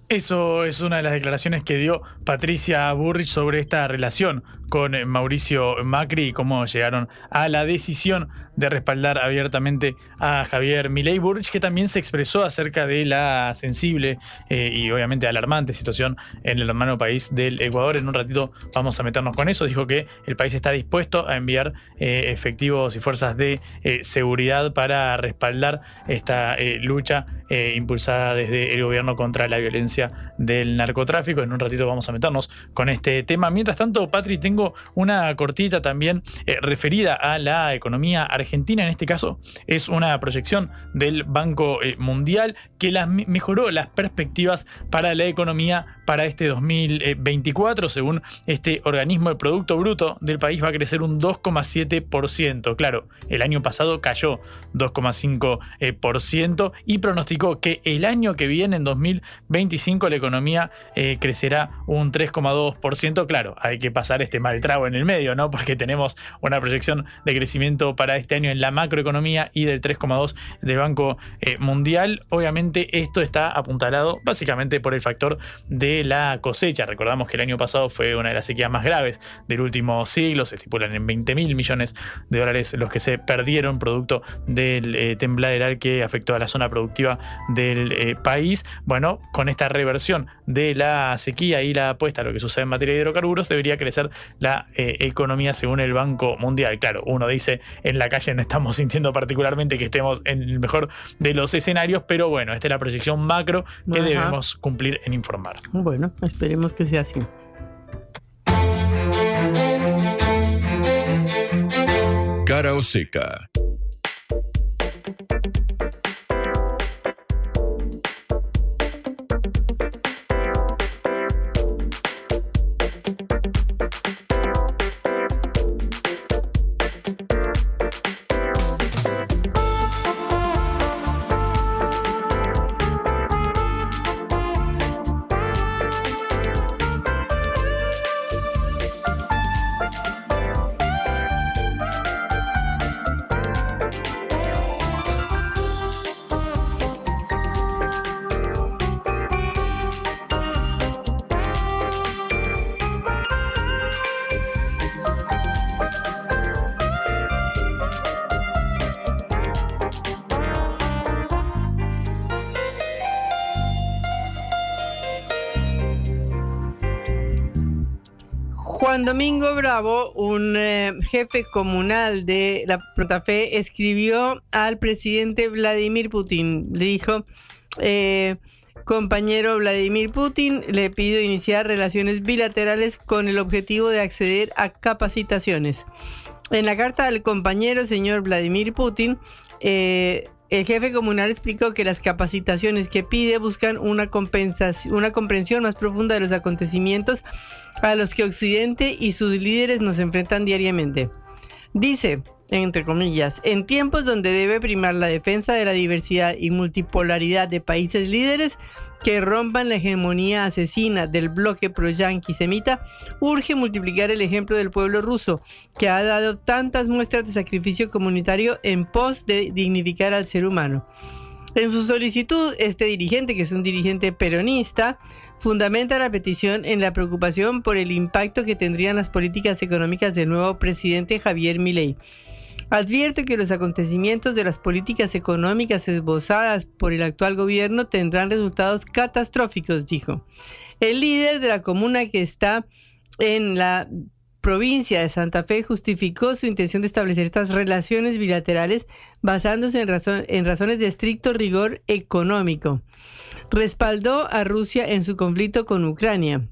Eso es una de las declaraciones que dio Patricia Burrich sobre esta relación con Mauricio Macri y cómo llegaron a la decisión de respaldar abiertamente a Javier Milei. Burrich que también se expresó acerca de la sensible eh, y obviamente alarmante situación en el hermano país del Ecuador. En un ratito vamos a meternos con eso. Dijo que el país está dispuesto a enviar eh, efectivos y fuerzas de eh, seguridad para respaldar esta lucha impulsada desde el gobierno contra la violencia del narcotráfico. En un ratito vamos a meternos con este tema. Mientras tanto, Patri, tengo una cortita también eh, referida a la economía argentina. En este caso, es una proyección del Banco eh, Mundial que mejoró las perspectivas para la economía para este 2024. Según este organismo, el Producto Bruto del país va a crecer un 2,7%. Claro, el año pasado cayó 2,5% y pronosticó que el año que viene, en 2025, la economía eh, crecerá un 3,2%. Claro, hay que pasar este del trago en el medio, ¿no? Porque tenemos una proyección de crecimiento para este año en la macroeconomía y del 3,2 del Banco eh, Mundial. Obviamente esto está apuntalado básicamente por el factor de la cosecha. Recordamos que el año pasado fue una de las sequías más graves del último siglo, se estipulan en 20 mil millones de dólares los que se perdieron producto del eh, tembladeral que afectó a la zona productiva del eh, país. Bueno, con esta reversión de la sequía y la apuesta a lo que sucede en materia de hidrocarburos, debería crecer la eh, economía según el Banco Mundial. Claro, uno dice en la calle no estamos sintiendo particularmente que estemos en el mejor de los escenarios, pero bueno, esta es la proyección macro que Ajá. debemos cumplir en informar. Bueno, esperemos que sea así. Cara o seca. Jefe comunal de la Protafe, escribió al presidente Vladimir Putin. Le dijo, eh, compañero Vladimir Putin, le pido iniciar relaciones bilaterales con el objetivo de acceder a capacitaciones. En la carta del compañero señor Vladimir Putin, eh, el jefe comunal explicó que las capacitaciones que pide buscan una, compensación, una comprensión más profunda de los acontecimientos a los que Occidente y sus líderes nos enfrentan diariamente. Dice, entre comillas, en tiempos donde debe primar la defensa de la diversidad y multipolaridad de países líderes que rompan la hegemonía asesina del bloque pro-yanqui semita, urge multiplicar el ejemplo del pueblo ruso, que ha dado tantas muestras de sacrificio comunitario en pos de dignificar al ser humano. En su solicitud, este dirigente, que es un dirigente peronista, fundamenta la petición en la preocupación por el impacto que tendrían las políticas económicas del nuevo presidente Javier Milei. Advierte que los acontecimientos de las políticas económicas esbozadas por el actual gobierno tendrán resultados catastróficos, dijo. El líder de la comuna que está en la provincia de Santa Fe justificó su intención de establecer estas relaciones bilaterales basándose en, en razones de estricto rigor económico. Respaldó a Rusia en su conflicto con Ucrania.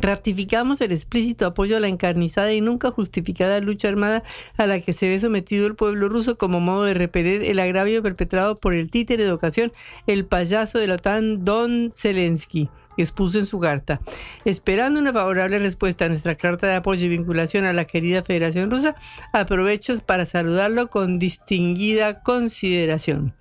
Ratificamos el explícito apoyo a la encarnizada y nunca justificada lucha armada a la que se ve sometido el pueblo ruso como modo de repeler el agravio perpetrado por el títere de ocasión, el payaso de la OTAN, Don Zelensky expuso en su carta. Esperando una favorable respuesta a nuestra carta de apoyo y vinculación a la querida Federación Rusa, aprovecho para saludarlo con distinguida consideración.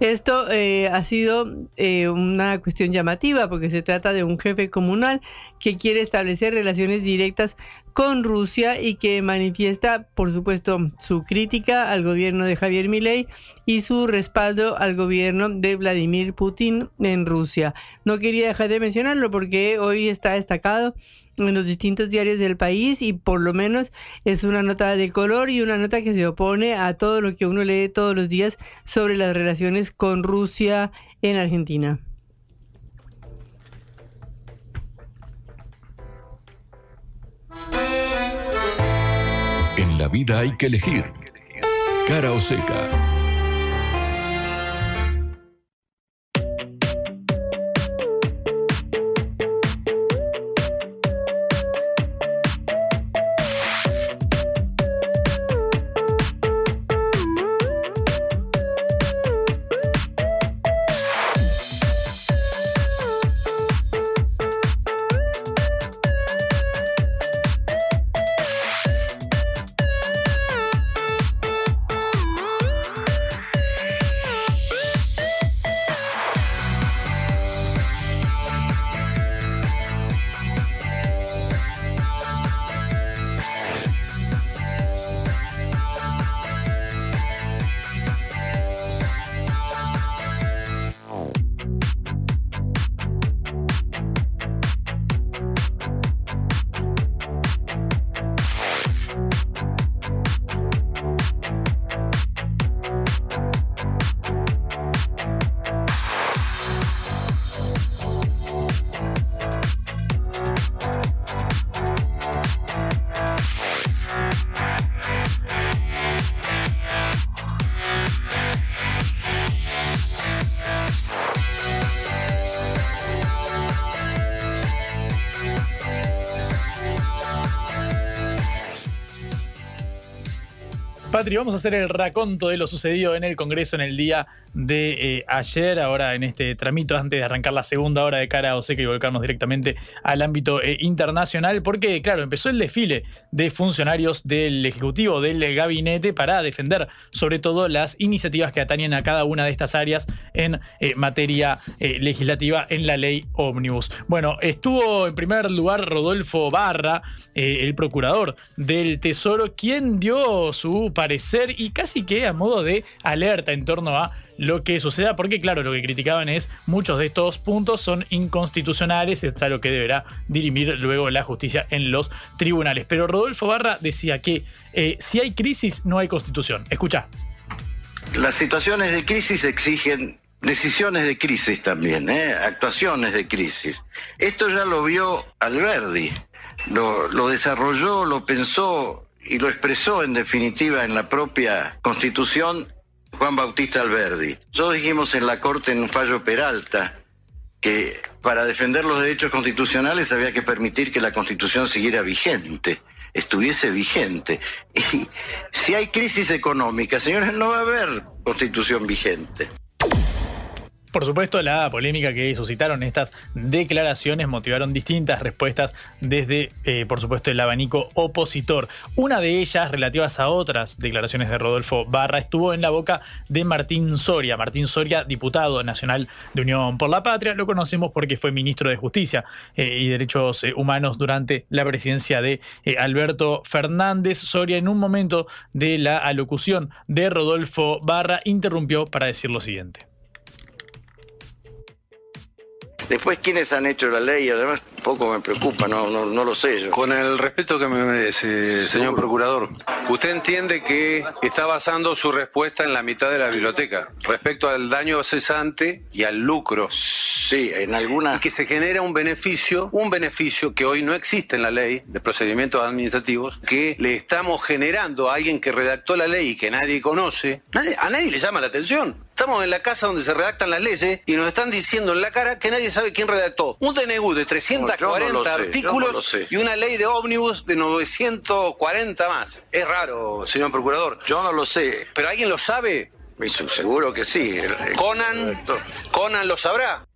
Esto eh, ha sido eh, una cuestión llamativa porque se trata de un jefe comunal que quiere establecer relaciones directas con Rusia y que manifiesta, por supuesto, su crítica al gobierno de Javier Milei y su respaldo al gobierno de Vladimir Putin en Rusia. No quería dejar de mencionarlo porque hoy está destacado en los distintos diarios del país y por lo menos es una nota de color y una nota que se opone a todo lo que uno lee todos los días sobre las relaciones con Rusia en Argentina. En la vida hay que elegir. Cara o seca. Patri, vamos a hacer el raconto de lo sucedido en el Congreso en el día de eh, ayer, ahora en este tramito, antes de arrancar la segunda hora de cara a Oseca y volcarnos directamente al ámbito eh, internacional, porque, claro, empezó el desfile de funcionarios del Ejecutivo, del Gabinete, para defender sobre todo las iniciativas que atañen a cada una de estas áreas en eh, materia legislativa en la ley Omnibus. Bueno, estuvo en primer lugar Rodolfo Barra, el procurador del Tesoro, quien dio su parecer y casi que a modo de alerta en torno a lo que suceda, porque claro, lo que criticaban es muchos de estos puntos son inconstitucionales, esto es lo que deberá dirimir luego la justicia en los tribunales. Pero Rodolfo Barra decía que eh, si hay crisis no hay constitución. Escucha. Las situaciones de crisis exigen decisiones de crisis también, ¿eh? actuaciones de crisis. Esto ya lo vio Alberdi, lo desarrolló, lo pensó y lo expresó en definitiva en la propia Constitución Juan Bautista Alberdi. Nosotros dijimos en la Corte en un fallo Peralta que para defender los derechos constitucionales había que permitir que la Constitución siguiera vigente, estuviese vigente. Y si hay crisis económica, señores, no va a haber Constitución vigente. Por supuesto, la polémica que suscitaron estas declaraciones motivaron distintas respuestas desde, eh, por supuesto, el abanico opositor. Una de ellas, relativas a otras declaraciones de Rodolfo Barra, estuvo en la boca de Martín Soria. Martín Soria, diputado nacional de Unión por la Patria, lo conocemos porque fue ministro de Justicia eh, y Derechos eh, Humanos durante la presidencia de Alberto Fernández. Soria, en un momento de la alocución de Rodolfo Barra, interrumpió para decir lo siguiente. Después, ¿quiénes han hecho la ley? Además, poco me preocupa, no, no, no lo sé yo. Con el respeto que me merece, señor procurador, usted entiende que está basando su respuesta en la mitad de la biblioteca respecto al daño cesante y al lucro. Sí, en alguna. Y que se genera un beneficio, un beneficio que hoy no existe en la ley de procedimientos administrativos, que le estamos generando a alguien que redactó la ley y que nadie conoce. a nadie le llama la atención. Estamos en la casa donde se redactan las leyes y nos están diciendo en la cara que nadie sabe quién redactó. Un DNU de 340 artículos y una ley de ómnibus de 940 más. Es raro, señor procurador. Yo no lo sé. ¿Pero alguien lo sabe? Seguro que sí. Conan, Conan lo sabrá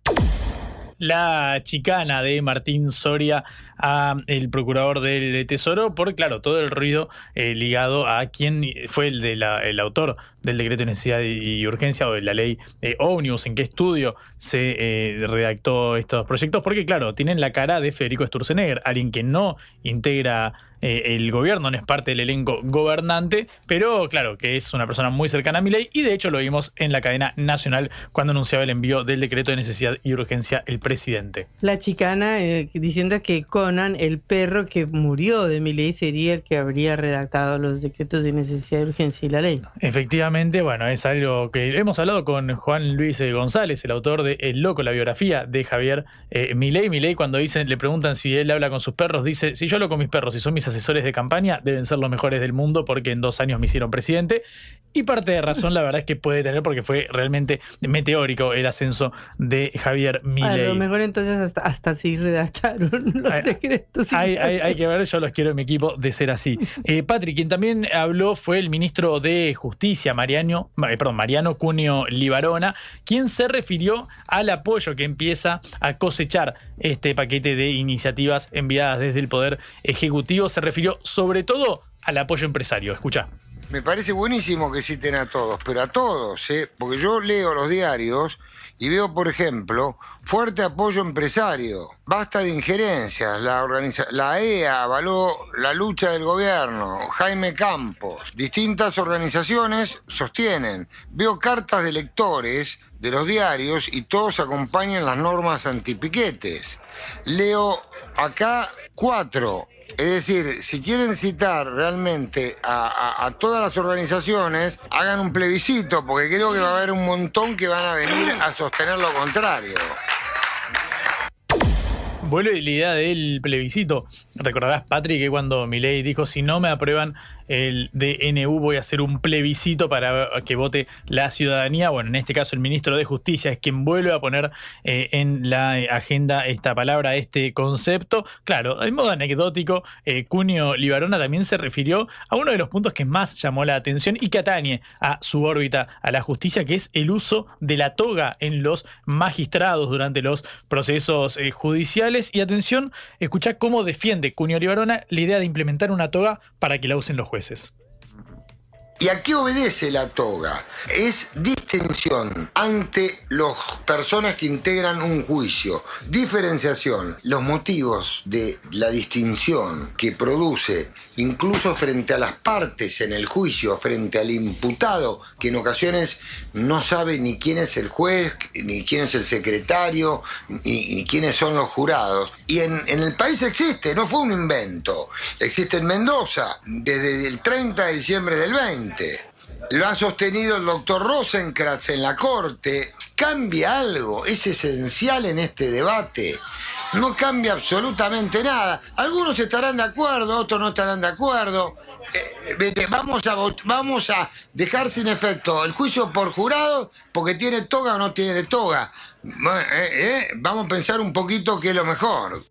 la chicana de Martín Soria a el procurador del Tesoro por, claro, todo el ruido eh, ligado a quién fue el, de el autor del decreto de necesidad y urgencia o de la ley eh, en qué estudio se eh, redactó estos proyectos, porque, claro, tienen la cara de Federico Sturzenegger, alguien que no integra el gobierno, no es parte del elenco gobernante, pero claro, que es una persona muy cercana a mi ley y de hecho lo vimos en la cadena nacional cuando anunciaba el envío del decreto de necesidad y urgencia el presidente. La chicana diciendo que Conan, el perro que murió de mi ley, sería el que habría redactado los decretos de necesidad y urgencia y la ley. Efectivamente, bueno, es algo que hemos hablado con Juan Luis eh, González, el autor de El Loco, la biografía de Javier eh, Milei. Milei, cuando dicen, le preguntan si él habla con sus perros, dice: Si yo hablo con mis perros y son mis asesores de campaña, deben ser los mejores del mundo porque en dos años me hicieron presidente. Y parte de razón, la verdad es que puede tener porque fue realmente meteórico el ascenso de Javier Milei. A lo mejor entonces hasta, hasta así redactaron los decretos. Hay, hay, que ver, yo los quiero en mi equipo de ser así. Eh, Patrick, quien también habló fue el ministro de Justicia, Mariano, eh, perdón, Mariano Cunio Libarona, quien se refirió al apoyo que empieza a cosechar este paquete de iniciativas enviadas desde el Poder Ejecutivo. Se refirió sobre todo al apoyo empresario. Escucha. Me parece buenísimo que citen a todos, pero a todos, ¿eh? porque yo leo los diarios y veo, por ejemplo, fuerte apoyo empresario, basta de injerencias, la, la EA avaló la lucha del gobierno, Jaime Campos, distintas organizaciones sostienen, veo cartas de lectores de los diarios y todos acompañan las normas antipiquetes. Leo acá cuatro es decir, si quieren citar realmente a, todas las organizaciones, hagan un plebiscito, porque creo que va a haber un montón que van a venir a sostener lo contrario. Vuelve la idea del plebiscito. Recordarás, Patrick, que cuando Milei dijo si no me aprueban el DNU, voy a hacer un plebiscito para que vote la ciudadanía. Bueno, en este caso el ministro de Justicia es quien vuelve a poner eh, en la agenda esta palabra, este concepto. Claro, de modo anecdótico, eh, Cunio Libarona también se refirió a uno de los puntos que más llamó la atención y que atañe a su órbita, a la justicia, que es el uso de la toga en los magistrados durante los procesos eh, judiciales. Y atención, escucha cómo defiende Cunio Libarona la idea de implementar una toga para que la usen los jueces. ¿Y a qué obedece la toga? Es distinción ante las personas que integran un juicio, diferenciación. Los motivos de la distinción que produce incluso frente a las partes en el juicio, frente al imputado, que en ocasiones no sabe ni quién es el juez, ni quién es el secretario, ni, quiénes son los jurados. Y en, en, el país existe, no fue un invento. Existe en Mendoza desde el 30 de diciembre del 20. Lo ha sostenido el doctor Rosenkratz en la Corte. Cambia algo, es esencial en este debate no cambia absolutamente nada. Algunos estarán de acuerdo, otros no estarán de acuerdo. Eh, vamos, a, vamos a dejar sin efecto el juicio por jurado porque tiene toga o no tiene toga. Eh, eh, vamos a pensar un poquito qué es lo mejor.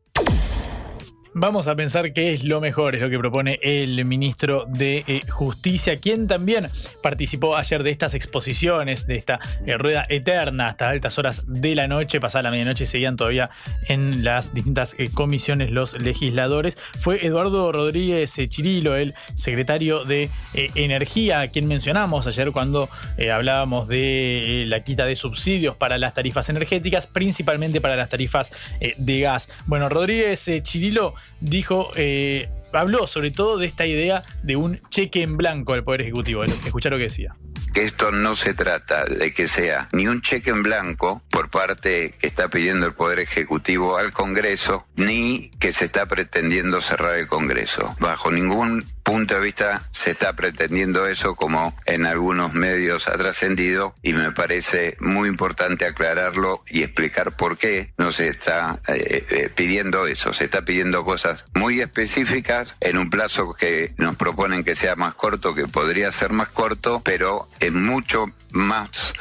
Vamos a pensar qué es lo mejor, es lo que propone el ministro de eh, Justicia, quien también participó ayer de estas exposiciones, de esta eh, rueda eterna hasta altas horas de la noche, pasada la medianoche, seguían todavía en las distintas eh, comisiones los legisladores. Fue Eduardo Rodríguez Chirilo, el secretario de Energía, a quien mencionamos ayer cuando hablábamos de la quita de subsidios para las tarifas energéticas, principalmente para las tarifas de gas. Bueno, Rodríguez Chirilo dijo, eh, habló sobre todo de esta idea de un cheque en blanco al Poder Ejecutivo. Escuchar lo que decía que esto no se trata de que sea ni un cheque en blanco por parte que está pidiendo el Poder Ejecutivo al Congreso, ni que se está pretendiendo cerrar el Congreso. Bajo ningún punto de vista se está pretendiendo eso como en algunos medios ha trascendido y me parece muy importante aclararlo y explicar por qué no se está eh, eh, pidiendo eso. Se está pidiendo cosas muy específicas en un plazo que nos proponen que sea más corto, que podría ser más corto, pero es mucho más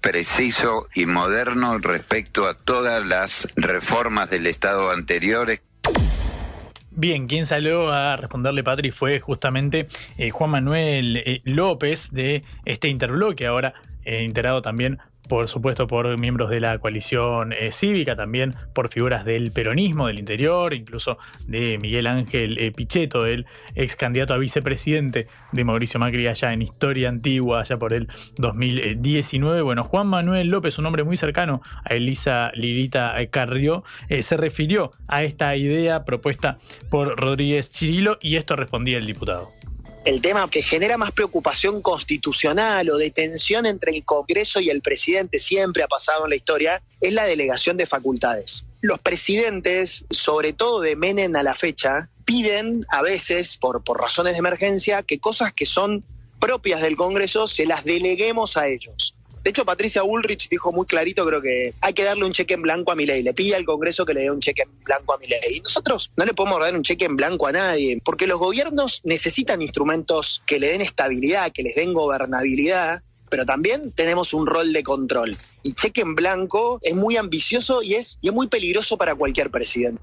preciso y moderno respecto a todas las reformas del Estado anteriores. Bien, quien salió a responderle, Patri, fue justamente eh, Juan Manuel eh, López de este interbloque, ahora eh, integrado también por supuesto por miembros de la coalición eh, cívica, también por figuras del peronismo del interior, incluso de Miguel Ángel eh, Pichetto, el ex candidato a vicepresidente de Mauricio Macri allá en Historia Antigua, allá por el 2019. Bueno, Juan Manuel López, un hombre muy cercano a Elisa Lirita eh, Carrió, se refirió a esta idea propuesta por Rodríguez Chirilo y esto respondía el diputado el tema que genera más preocupación constitucional o de tensión entre el Congreso y el presidente, siempre ha pasado en la historia, es la delegación de facultades. Los presidentes, sobre todo de Menem a la fecha, piden a veces, por, por razones de emergencia, que cosas que son propias del Congreso se las deleguemos a ellos. De hecho, Patricia Ulrich dijo muy clarito, creo que hay que darle un cheque en blanco a Milei. Le pide al Congreso que le dé un cheque en blanco a Milei. Y nosotros no le podemos dar un cheque en blanco a nadie, porque los gobiernos necesitan instrumentos que le den estabilidad, que les den gobernabilidad, pero también tenemos un rol de control. Y cheque en blanco es muy ambicioso y es, y es muy peligroso para cualquier presidente.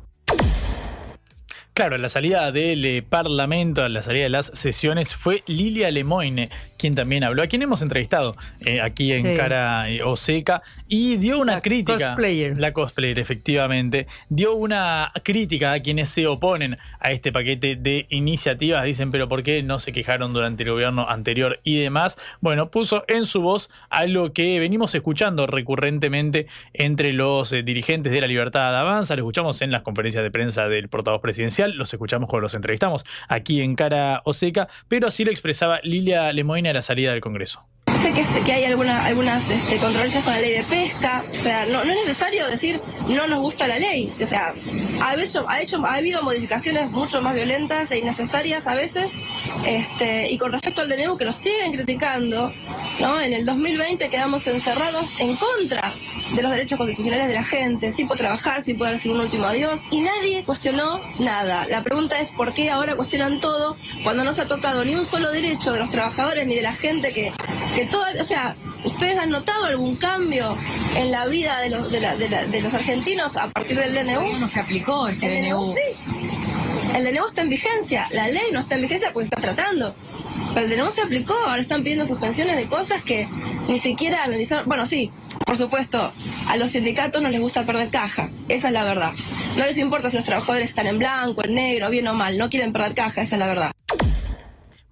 Claro, la salida del eh, Parlamento, la salida de las sesiones fue Lilia Lemoine, quien también habló, a quien hemos entrevistado eh, aquí en Cara eh, Oseca, y dio una crítica. Cosplayer. La cosplayer, efectivamente. Dio una crítica a quienes se oponen a este paquete de iniciativas. Dicen, pero ¿por qué no se quejaron durante el gobierno anterior y demás? Bueno, puso en su voz algo que venimos escuchando recurrentemente entre los eh, dirigentes de la Libertad de Avanza. Lo escuchamos en las conferencias de prensa del portavoz presidencial, los escuchamos cuando los entrevistamos aquí en Cara Oseca, pero así lo expresaba Lilia Lemoyne la salida del Congreso. Sé que, hay alguna, algunas este, controversias con la ley de pesca, o sea, no, es necesario decir no nos gusta la ley, o sea, ha, hecho, ha, hecho, ha habido modificaciones mucho más violentas e innecesarias a veces, este, y con respecto al DNU que nos siguen criticando, ¿no? En el 2020 quedamos encerrados en contra de los derechos constitucionales de la gente, si puede trabajar, si puede decir un último adiós, y nadie cuestionó nada. La pregunta es por qué ahora cuestionan todo cuando no se ha tocado ni un solo derecho de los trabajadores ni de la gente que, que o sea, ¿ustedes han notado algún cambio en la vida de los, de, la- de la- de los argentinos a partir del DNU? No se aplicó este El DNU. sí. El DNU está en vigencia, la ley no está en vigencia porque se está tratando. Pero el DNU se aplicó, ahora están pidiendo suspensiones de cosas que ni siquiera analizaron. Bueno, sí, por supuesto, a los sindicatos no les gusta perder caja, esa es la verdad. No les importa si los trabajadores están en blanco, en negro, bien o mal, no quieren perder caja, esa es la verdad.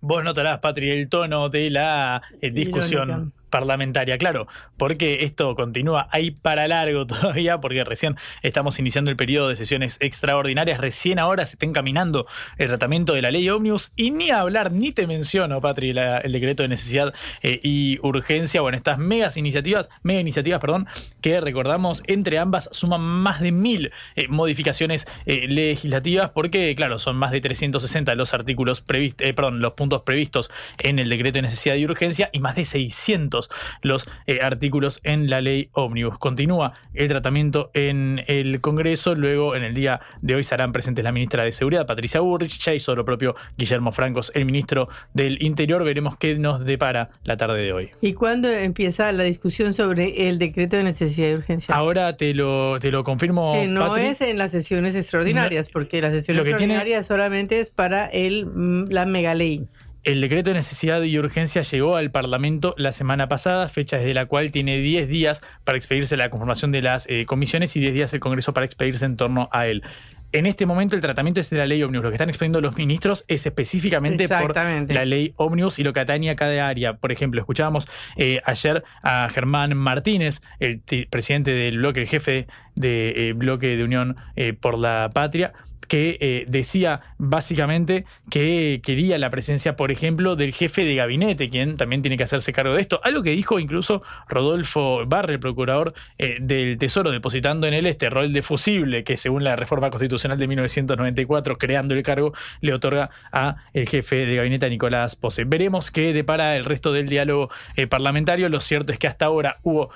Vos notarás, Patri, el tono de la eh, discusión. Parlamentaria, claro, porque esto continúa ahí para largo todavía, porque recién estamos iniciando el periodo de sesiones extraordinarias, recién ahora se está encaminando el tratamiento de la ley Omnibus, y ni hablar, ni te menciono, Patri, el decreto de necesidad eh, y urgencia, bueno, estas megas iniciativas, mega iniciativas, perdón, que recordamos, entre ambas suman más de mil eh, modificaciones eh, legislativas, porque, claro, son más de 360 los artículos previstos, perdón, los puntos previstos en el decreto de necesidad y urgencia y más de 600 los eh, artículos en la ley Omnibus. Continúa el tratamiento en el Congreso, luego en el día de hoy serán presentes la ministra de Seguridad, Patricia Burrich, ya hizo lo propio Guillermo Francos, el ministro del Interior. Veremos qué nos depara la tarde de hoy. ¿Y cuándo empieza la discusión sobre el decreto de necesidad y urgencia? Ahora te lo, te lo confirmo. que no Patri. es en las sesiones extraordinarias, porque las sesiones lo que tiene- extraordinarias solamente es para el, mm, la megaley. El decreto de necesidad y urgencia llegó al Parlamento la semana pasada, fecha desde la cual tiene 10 días para expedirse la conformación de las eh, comisiones y 10 días el Congreso para expedirse en torno a él. En este momento el tratamiento es de la ley Omnibus. Lo que están expediendo los ministros es específicamente por la ley Omnibus y lo que atañe a cada área. Por ejemplo, escuchábamos eh, ayer a Germán Martínez, el presidente del bloque, el jefe del bloque de Unión eh, por la Patria, que eh, decía básicamente que quería la presencia, por ejemplo, del jefe de gabinete, quien también tiene que hacerse cargo de esto. Algo que dijo incluso Rodolfo Barre, el procurador eh, del Tesoro, depositando en él este rol de fusible que según la reforma constitucional de 1994, creando el cargo, le otorga a el jefe de gabinete, Nicolás Pose. Veremos qué depara el resto del diálogo eh, parlamentario. Lo cierto es que hasta ahora hubo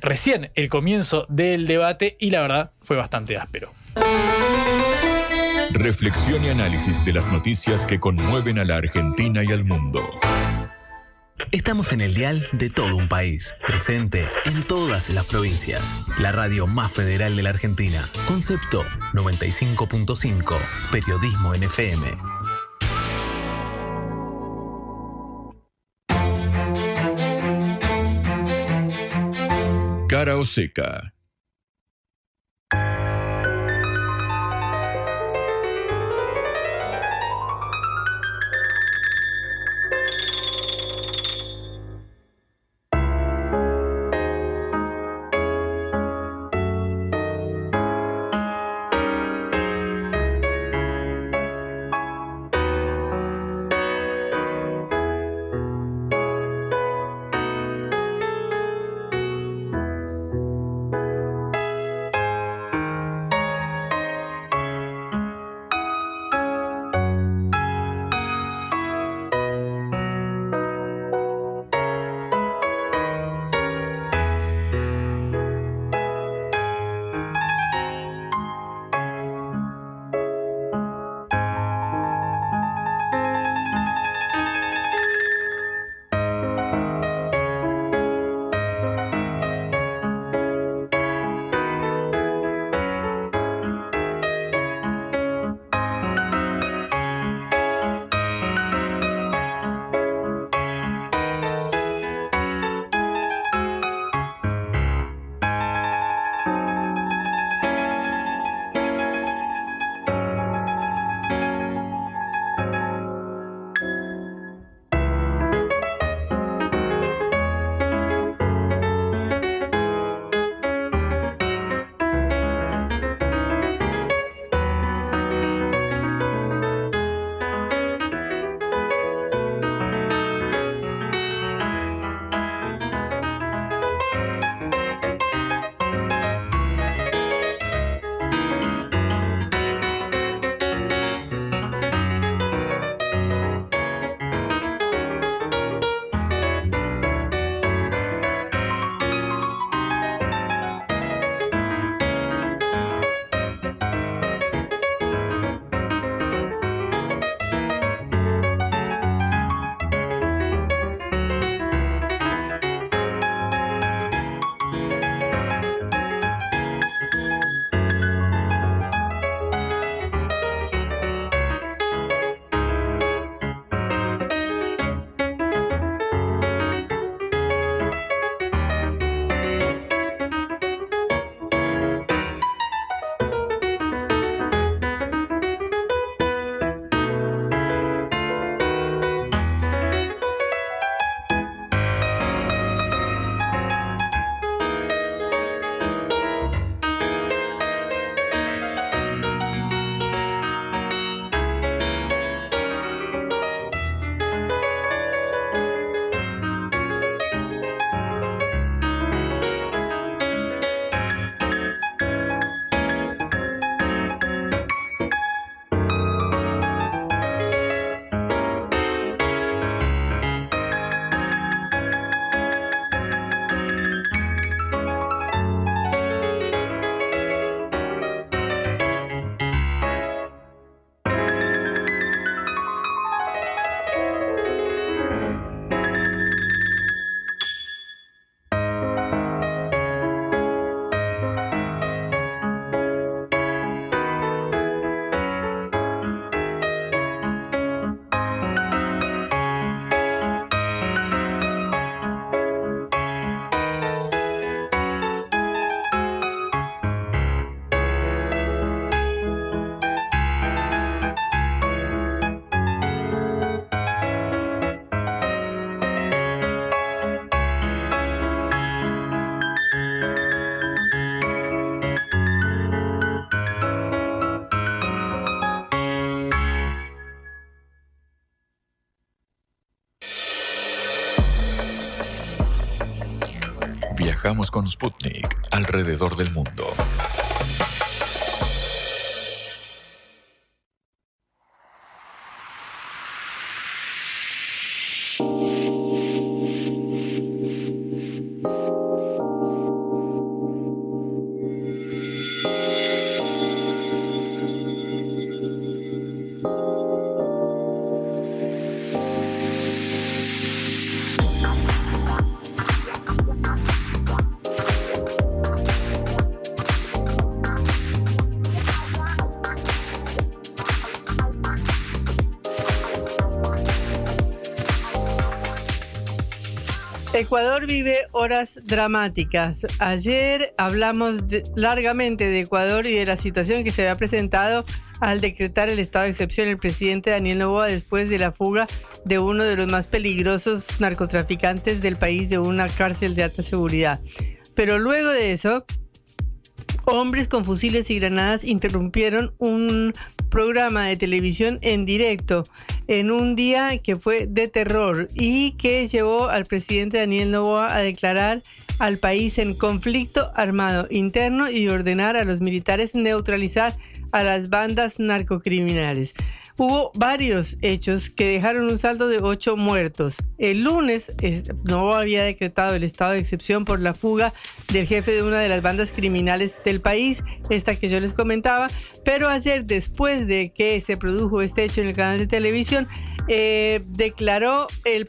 recién el comienzo del debate y la verdad fue bastante áspero. Reflexión y análisis de las noticias que conmueven a la Argentina y al mundo. Estamos en el dial de todo un país, presente en todas las provincias. La radio más federal de la Argentina. Concepto 95.5, periodismo en FM. Cara o seca. Con Sputnik alrededor del mundo. Ecuador vive horas dramáticas. Ayer hablamos largamente de Ecuador y de la situación que se había presentado al decretar el estado de excepción el presidente Daniel Noboa después de la fuga de uno de los más peligrosos narcotraficantes del país de una cárcel de alta seguridad. Pero luego de eso, hombres con fusiles y granadas interrumpieron un programa de televisión en directo en un día que fue de terror y que llevó al presidente Daniel Noboa a declarar al país en conflicto armado interno y ordenar a los militares neutralizar a las bandas narcocriminales. Hubo varios hechos que dejaron un saldo de ocho muertos. El lunes es- Novoa había decretado el estado de excepción por la fuga del jefe de una de las bandas criminales del país, esta que yo les comentaba, pero ayer después de que se produjo este hecho en el canal de televisión, eh, declaró el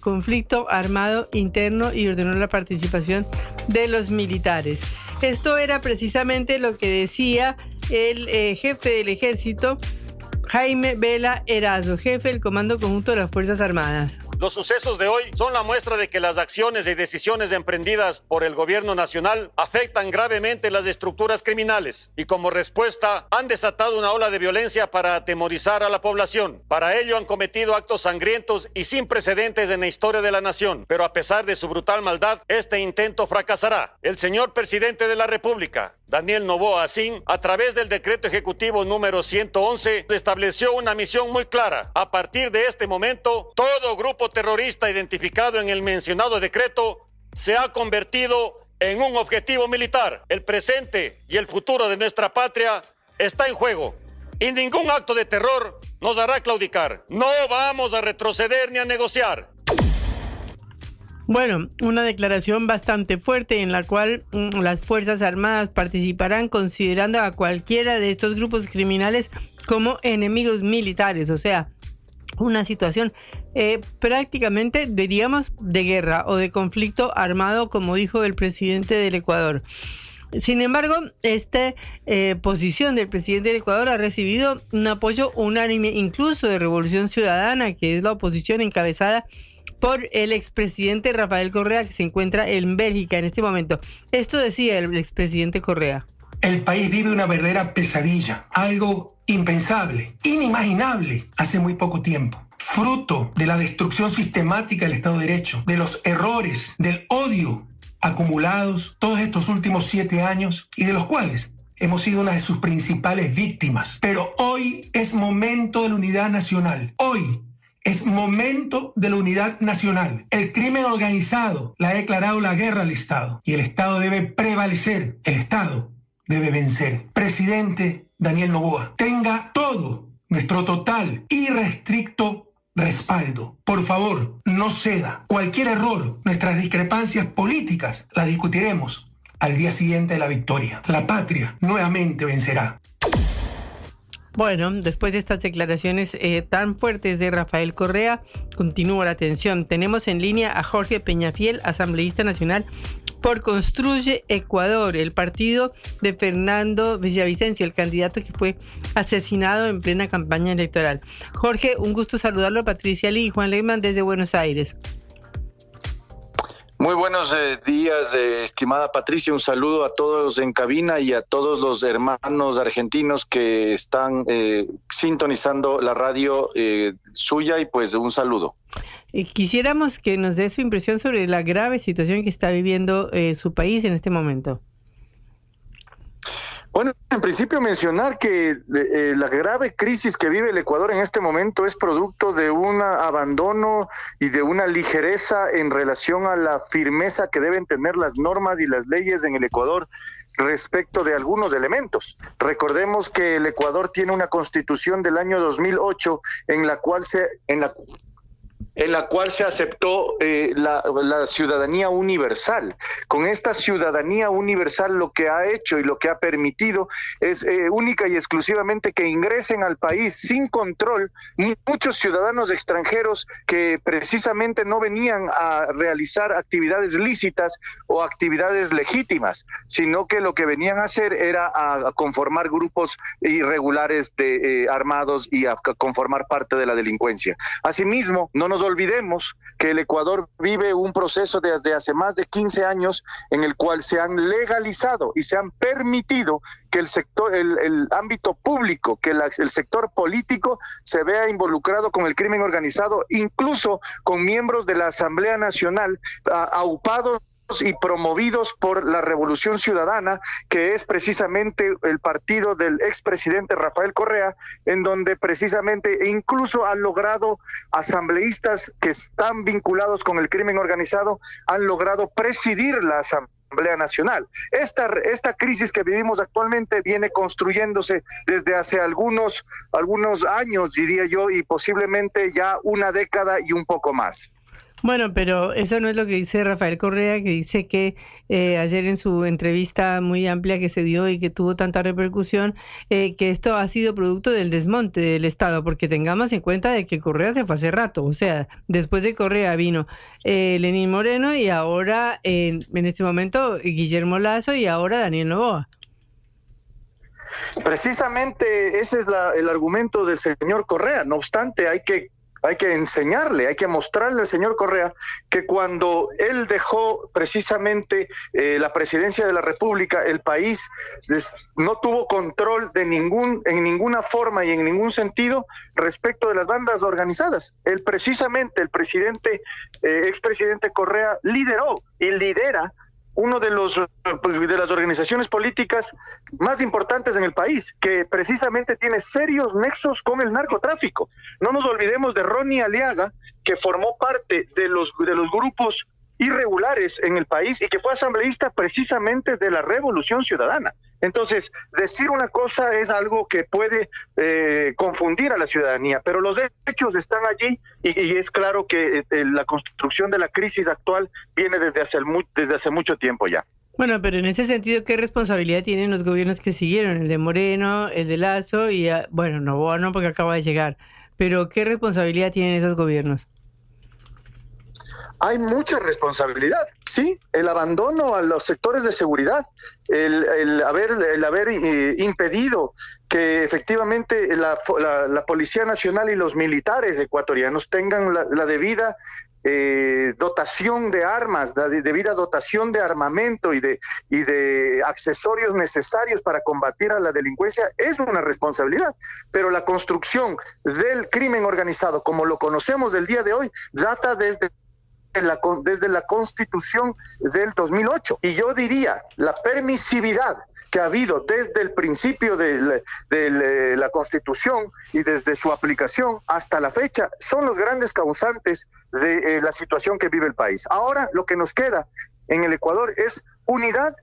conflicto armado interno y ordenó la participación de los militares. Esto era precisamente lo que decía el eh, jefe del ejército, Jaime Vela Erazo, jefe del Comando Conjunto de las Fuerzas Armadas. Los sucesos de hoy son la muestra de que las acciones y decisiones emprendidas por el gobierno nacional afectan gravemente las estructuras criminales y como respuesta han desatado una ola de violencia para atemorizar a la población. Para ello han cometido actos sangrientos y sin precedentes en la historia de la nación, pero a pesar de su brutal maldad, este intento fracasará. El señor presidente de la República, Daniel Novoa Asín, a través del decreto ejecutivo número 111, estableció una misión muy clara. A partir de este momento, todo grupo terrorista identificado en el mencionado decreto se ha convertido en un objetivo militar. El presente y el futuro de nuestra patria está en juego. Y ningún acto de terror nos hará claudicar. No vamos a retroceder ni a negociar. Bueno, una declaración bastante fuerte en la cual mm, las Fuerzas Armadas participarán considerando a cualquiera de estos grupos criminales como enemigos militares, o sea, una situación eh, prácticamente, diríamos, de guerra o de conflicto armado, como dijo el presidente del Ecuador. Sin embargo, esta eh, posición del presidente del Ecuador ha recibido un apoyo unánime, incluso de Revolución Ciudadana, que es la oposición encabezada por el expresidente Rafael Correa, que se encuentra en Bélgica en este momento. Esto decía el expresidente Correa. El país vive una verdadera pesadilla, algo impensable, inimaginable hace muy poco tiempo. Fruto de la destrucción sistemática del Estado de Derecho, de los errores, del odio acumulados todos estos últimos siete años y de los cuales hemos sido una de sus principales víctimas. Pero hoy es momento de la unidad nacional. Hoy es momento de la unidad nacional. El crimen organizado le ha declarado la guerra al Estado y el Estado debe prevalecer. El Estado debe vencer. Presidente Daniel Novoa, tenga todo nuestro total y restricto respaldo. Por favor, no ceda. Cualquier error, nuestras discrepancias políticas, las discutiremos al día siguiente de la victoria. La patria nuevamente vencerá. Bueno, después de estas declaraciones eh, tan fuertes de Rafael Correa, continúa la atención. Tenemos en línea a Jorge Peñafiel, asambleísta nacional por Construye Ecuador, el partido de Fernando Villavicencio, el candidato que fue asesinado en plena campaña electoral. Jorge, un gusto saludarlo, Patricia Lee y Juan Leyman desde Buenos Aires. Muy buenos eh, días, eh, estimada Patricia. Un saludo a todos en cabina y a todos los hermanos argentinos que están eh, sintonizando la radio eh, suya y pues un saludo. Eh, quisiéramos que nos dé su impresión sobre la grave situación que está viviendo su país en este momento. Bueno, en principio mencionar que eh, la grave crisis que vive el Ecuador en este momento es producto de un abandono y de una ligereza en relación a la firmeza que deben tener las normas y las leyes en el Ecuador respecto de algunos elementos. Recordemos que el Ecuador tiene una constitución del año 2008 en la cual se en la en la cual se aceptó eh, la, ciudadanía universal. Con esta ciudadanía universal lo que ha hecho y lo que ha permitido es eh, única y exclusivamente que ingresen al país sin control muchos ciudadanos extranjeros que precisamente no venían a realizar actividades lícitas o actividades legítimas, sino que lo que venían a hacer era a, conformar grupos irregulares de eh, armados y a conformar parte de la delincuencia. Asimismo, no nos olvidemos que el Ecuador vive un proceso desde hace más de 15 años en el cual se han legalizado y se han permitido que el sector, el, ámbito público, que el sector político se vea involucrado con el crimen organizado, incluso con miembros de la Asamblea Nacional aupados y promovidos por la Revolución Ciudadana, que es precisamente el partido del expresidente Rafael Correa, en donde precisamente incluso han logrado asambleístas que están vinculados con el crimen organizado, han logrado presidir la Asamblea Nacional. Esta, esta crisis que vivimos actualmente viene construyéndose desde hace algunos, algunos años, diría yo, y posiblemente ya una década y un poco más. Bueno, pero eso no es lo que dice Rafael Correa, que dice que eh, ayer en su entrevista muy amplia que se dio y que tuvo tanta repercusión, eh, que esto ha sido producto del desmonte del Estado, porque tengamos en cuenta de que Correa se fue hace rato, o sea, después de Correa vino eh, Lenín Moreno y ahora, en este momento, Guillermo Lazo y ahora Daniel Novoa. Precisamente ese es el argumento del señor Correa. No obstante, hay que hay que enseñarle, hay que mostrarle al señor Correa que cuando él dejó precisamente eh, la presidencia de la República, el país no tuvo control de ningún, en ninguna forma y en ningún sentido respecto de las bandas organizadas. Él precisamente, el presidente, eh, expresidente Correa, lideró y lidera uno de los de las organizaciones políticas más importantes en el país, que precisamente tiene serios nexos con el narcotráfico. No nos olvidemos de Ronnie Aliaga, que formó parte de los de los grupos irregulares en el país y que fue asambleísta precisamente de la Revolución Ciudadana. Entonces, decir una cosa es algo que puede eh, confundir a la ciudadanía, pero los hechos están allí y, es claro que eh, la construcción de la crisis actual viene desde hace, desde hace mucho tiempo ya. Bueno, pero en ese sentido, ¿qué responsabilidad tienen los gobiernos que siguieron? El de Moreno, el de Lazo y, ah, bueno, no, no porque acaba de llegar, pero ¿qué responsabilidad tienen esos gobiernos? Hay mucha responsabilidad, sí, el abandono a los sectores de seguridad, el, haber, el haber eh, impedido que efectivamente la, Policía Nacional y los militares ecuatorianos tengan la, debida eh, dotación de armas, la debida dotación de armamento y de, y de accesorios necesarios para combatir a la delincuencia es una responsabilidad. Pero la construcción del crimen organizado, como lo conocemos del día de hoy, data desde desde la Constitución del 2008. Y yo diría, la permisividad que ha habido desde el principio de, la Constitución y desde su aplicación hasta la fecha son los grandes causantes de eh, la situación que vive el país. Ahora lo que nos queda en el Ecuador es unidad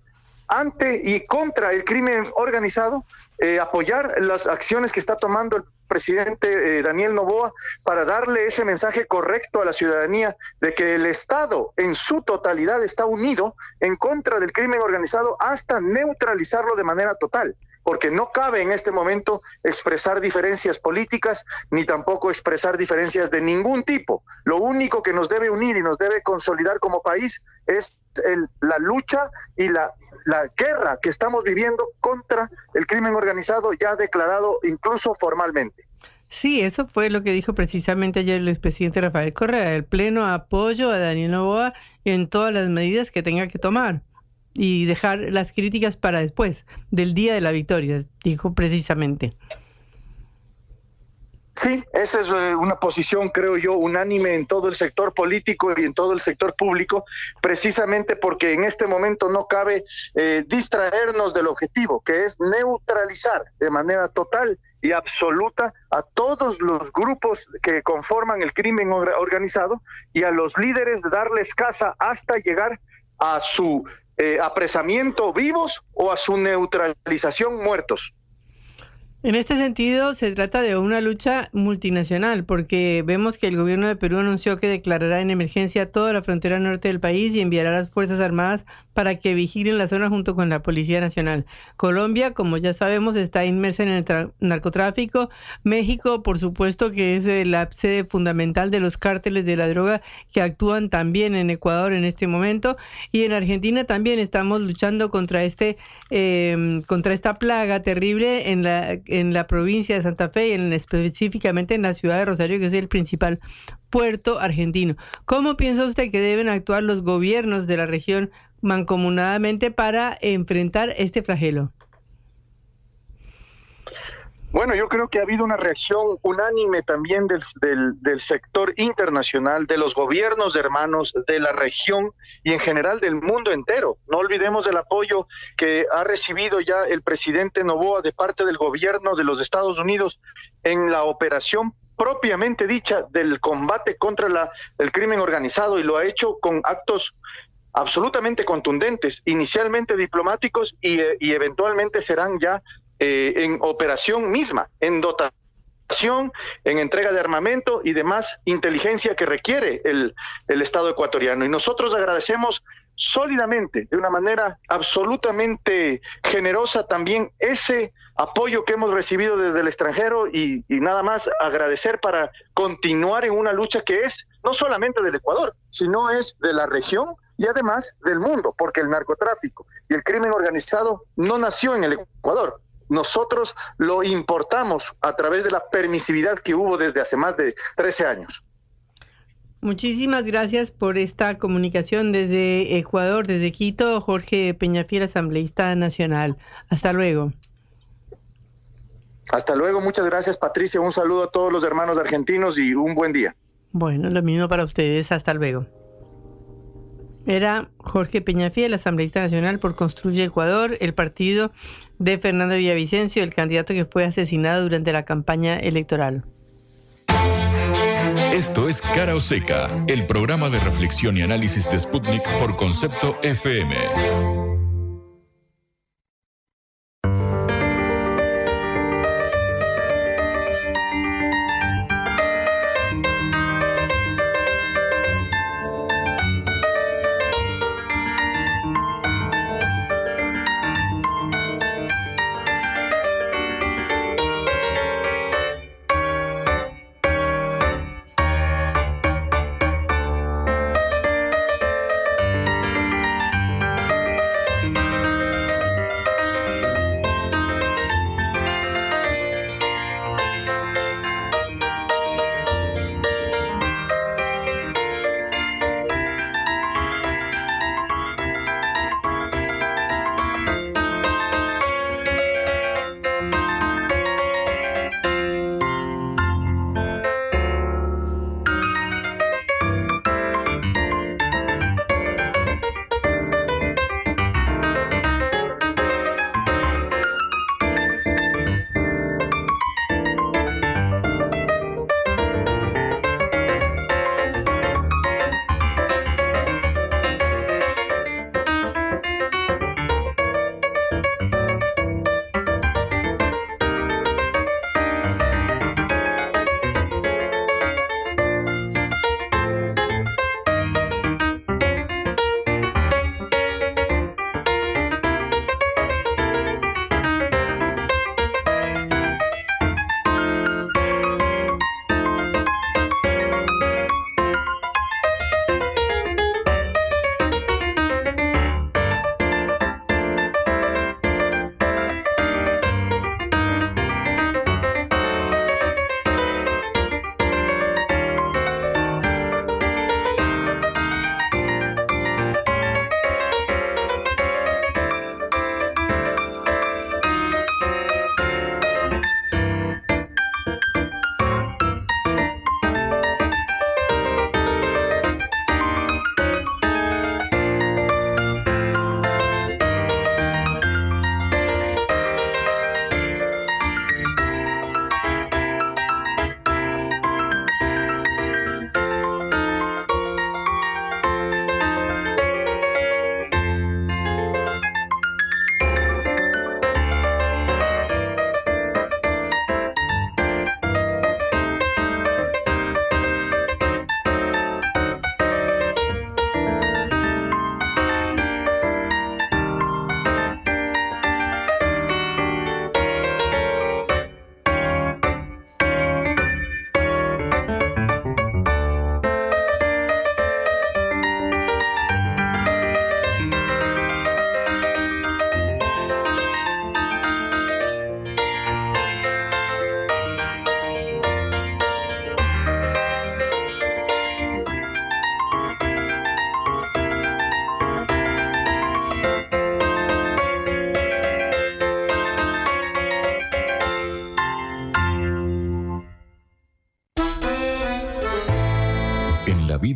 ante y contra el crimen organizado, eh, apoyar las acciones que está tomando el presidente eh, Daniel Novoa para darle ese mensaje correcto a la ciudadanía de que el Estado en su totalidad está unido en contra del crimen organizado hasta neutralizarlo de manera total porque no cabe en este momento expresar diferencias políticas ni tampoco expresar diferencias de ningún tipo. Lo único que nos debe unir y nos debe consolidar como país es la lucha y la la guerra que estamos viviendo contra el crimen organizado ya declarado incluso formalmente. Sí, eso fue lo que dijo precisamente ayer el expresidente Rafael Correa, el pleno apoyo a Daniel Novoa en todas las medidas que tenga que tomar y dejar las críticas para después del día de la victoria, dijo precisamente. Sí, esa es eh, una posición, creo yo, unánime en todo el sector político y en todo el sector público, precisamente porque en este momento no cabe eh, distraernos del objetivo, que es neutralizar de manera total y absoluta a todos los grupos que conforman el crimen organizado y a los líderes darles casa hasta llegar a su eh, apresamiento vivos o a su neutralización muertos. En este sentido, se trata de una lucha multinacional, porque vemos que el gobierno de Perú anunció que declarará en emergencia toda la frontera norte del país y enviará a las Fuerzas Armadas para que vigilen la zona junto con la Policía Nacional. Colombia, como ya sabemos, está inmersa en el narcotráfico. México, por supuesto, que es la sede fundamental de los cárteles de la droga que actúan también en Ecuador en este momento. Y en Argentina también estamos luchando contra, este, eh, contra esta plaga terrible en la en la provincia de Santa Fe y en, específicamente en la ciudad de Rosario, que es el principal puerto argentino. ¿Cómo piensa usted que deben actuar los gobiernos de la región mancomunadamente para enfrentar este flagelo? Bueno, yo creo que ha habido una reacción unánime también del, del, sector internacional, de los gobiernos hermanos de la región y en general del mundo entero. No olvidemos del apoyo que ha recibido ya el presidente Novoa de parte del gobierno de los Estados Unidos en la operación propiamente dicha del combate contra la, el crimen organizado y lo ha hecho con actos absolutamente contundentes, inicialmente diplomáticos y, y eventualmente serán ya eh, en operación misma, en dotación, en entrega de armamento y demás inteligencia que requiere el, el Estado ecuatoriano. Y nosotros agradecemos sólidamente, de una manera absolutamente generosa también ese apoyo que hemos recibido desde el extranjero y, y, nada más agradecer para continuar en una lucha que es no solamente del Ecuador, sino es de la región y además del mundo, porque el narcotráfico y el crimen organizado no nació en el Ecuador, nosotros lo importamos a través de la permisividad que hubo desde hace más de 13 años. Muchísimas gracias por esta comunicación desde Ecuador, desde Quito, Jorge Peñafiel, asambleísta nacional. Hasta luego. Hasta luego, muchas gracias Patricia, un saludo a todos los hermanos argentinos y un buen día. Bueno, lo mismo para ustedes, hasta luego. Era Jorge Peñafiel, asambleísta nacional por Construye Ecuador, el partido de Fernando Villavicencio, el candidato que fue asesinado durante la campaña electoral. Esto es Cara o Seca, el programa de reflexión y análisis de Sputnik por concepto FM.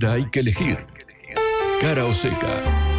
Hay que elegir. Cara o seca.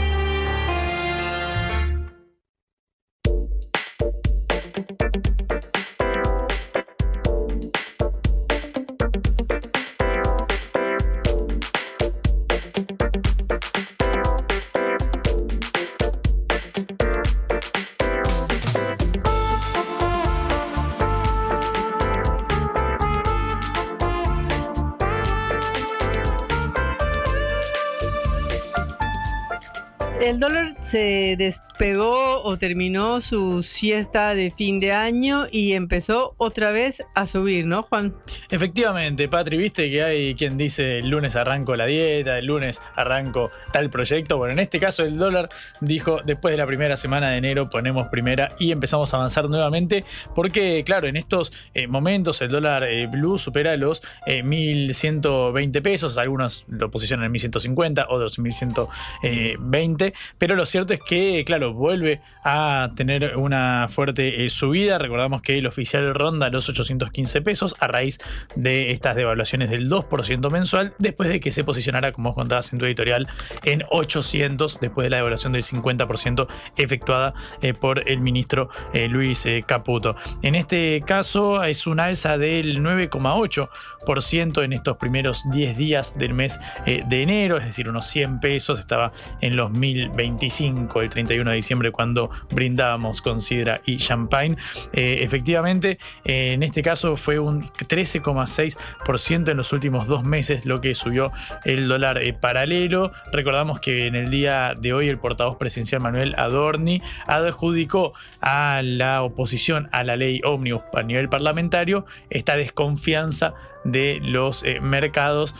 Despegó terminó su siesta de fin de año y empezó otra vez a subir, ¿no, Juan? Efectivamente, Patri, viste que hay quien dice el lunes arranco la dieta, el lunes arranco tal proyecto. Bueno, en este caso el dólar dijo después de la primera semana de enero ponemos primera y empezamos a avanzar nuevamente porque, claro, en estos eh, momentos el dólar eh, blue supera los eh, 1.120 pesos, algunos lo posicionan en 1.150, otros en 1.120, pero lo cierto es que, claro, vuelve a tener una fuerte eh, subida. Recordamos que el oficial ronda los 815 pesos a raíz de estas devaluaciones del 2% mensual, después de que se posicionara, como vos contabas en tu editorial, en 800, después de la devaluación del 50% efectuada eh, por el ministro eh, Luis Caputo. En este caso es un alza del 9,8% en estos primeros 10 días del mes de enero, es decir, unos 100 pesos, estaba en los 1025 el 31 de diciembre cuando brindábamos con sidra y champagne. Eh, efectivamente, eh, en este caso fue un 13,6% en los últimos dos meses lo que subió el dólar eh, paralelo. Recordamos que en el día de hoy el portavoz presidencial Manuel Adorni adjudicó a la oposición a la ley ómnibus a nivel parlamentario esta desconfianza de los mercados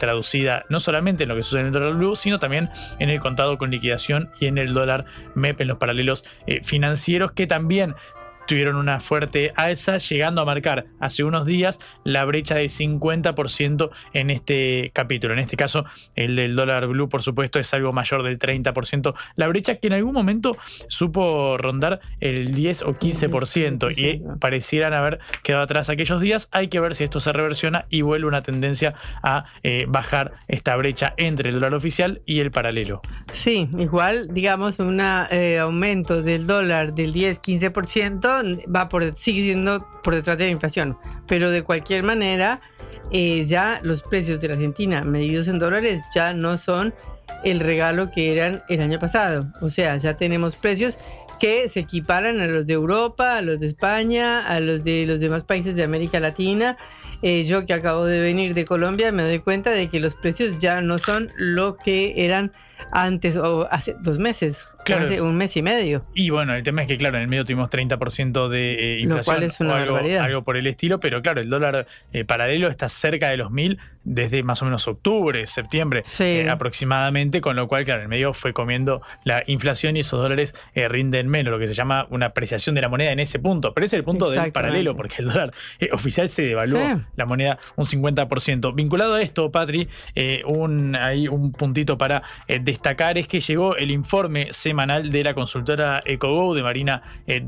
traducida no solamente en lo que sucede en el dólar blue, sino también en el contado con liquidación y en el dólar MEP en los paralelos eh, financieros que también tuvieron una fuerte alza, llegando a marcar hace unos días la brecha del 50% en este capítulo. En este caso, el del dólar blue, por supuesto, es algo mayor del 30%. La brecha que en algún momento supo rondar el 10 o 15% y parecieran haber quedado atrás aquellos días. Hay que ver si esto se reversiona y vuelve una tendencia a eh, bajar esta brecha entre el dólar oficial y el paralelo. Sí, igual, digamos, un aumento del dólar del 10-15% va por, sigue siendo por detrás de la inflación. Pero de cualquier manera, eh, ya los precios de la Argentina medidos en dólares ya no son el regalo que eran el año pasado. O sea, ya tenemos precios que se equiparan a los de Europa, a los de España, a los de los demás países de América Latina. Eh, yo que acabo de venir de Colombia me doy cuenta de que los precios ya no son lo que eran antes o hace dos meses. Claro. Hace un mes y medio. Y bueno, el tema es que, claro, en el medio tuvimos 30% de eh, Lo inflación cual es una o algo, por el estilo, pero claro, el dólar eh, paralelo está cerca de los 1000 desde más o menos octubre, septiembre eh, aproximadamente, con lo cual, claro, en el medio fue comiendo la inflación y esos dólares rinden menos, lo que se llama una apreciación de la moneda en ese punto. Pero ese es el punto del paralelo, porque el dólar oficial se devaluó Sí. la moneda un 50%. Vinculado a esto, Patri, un, hay un puntito para destacar es que llegó el informe semanal de la consultora EcoGo de Marina eh,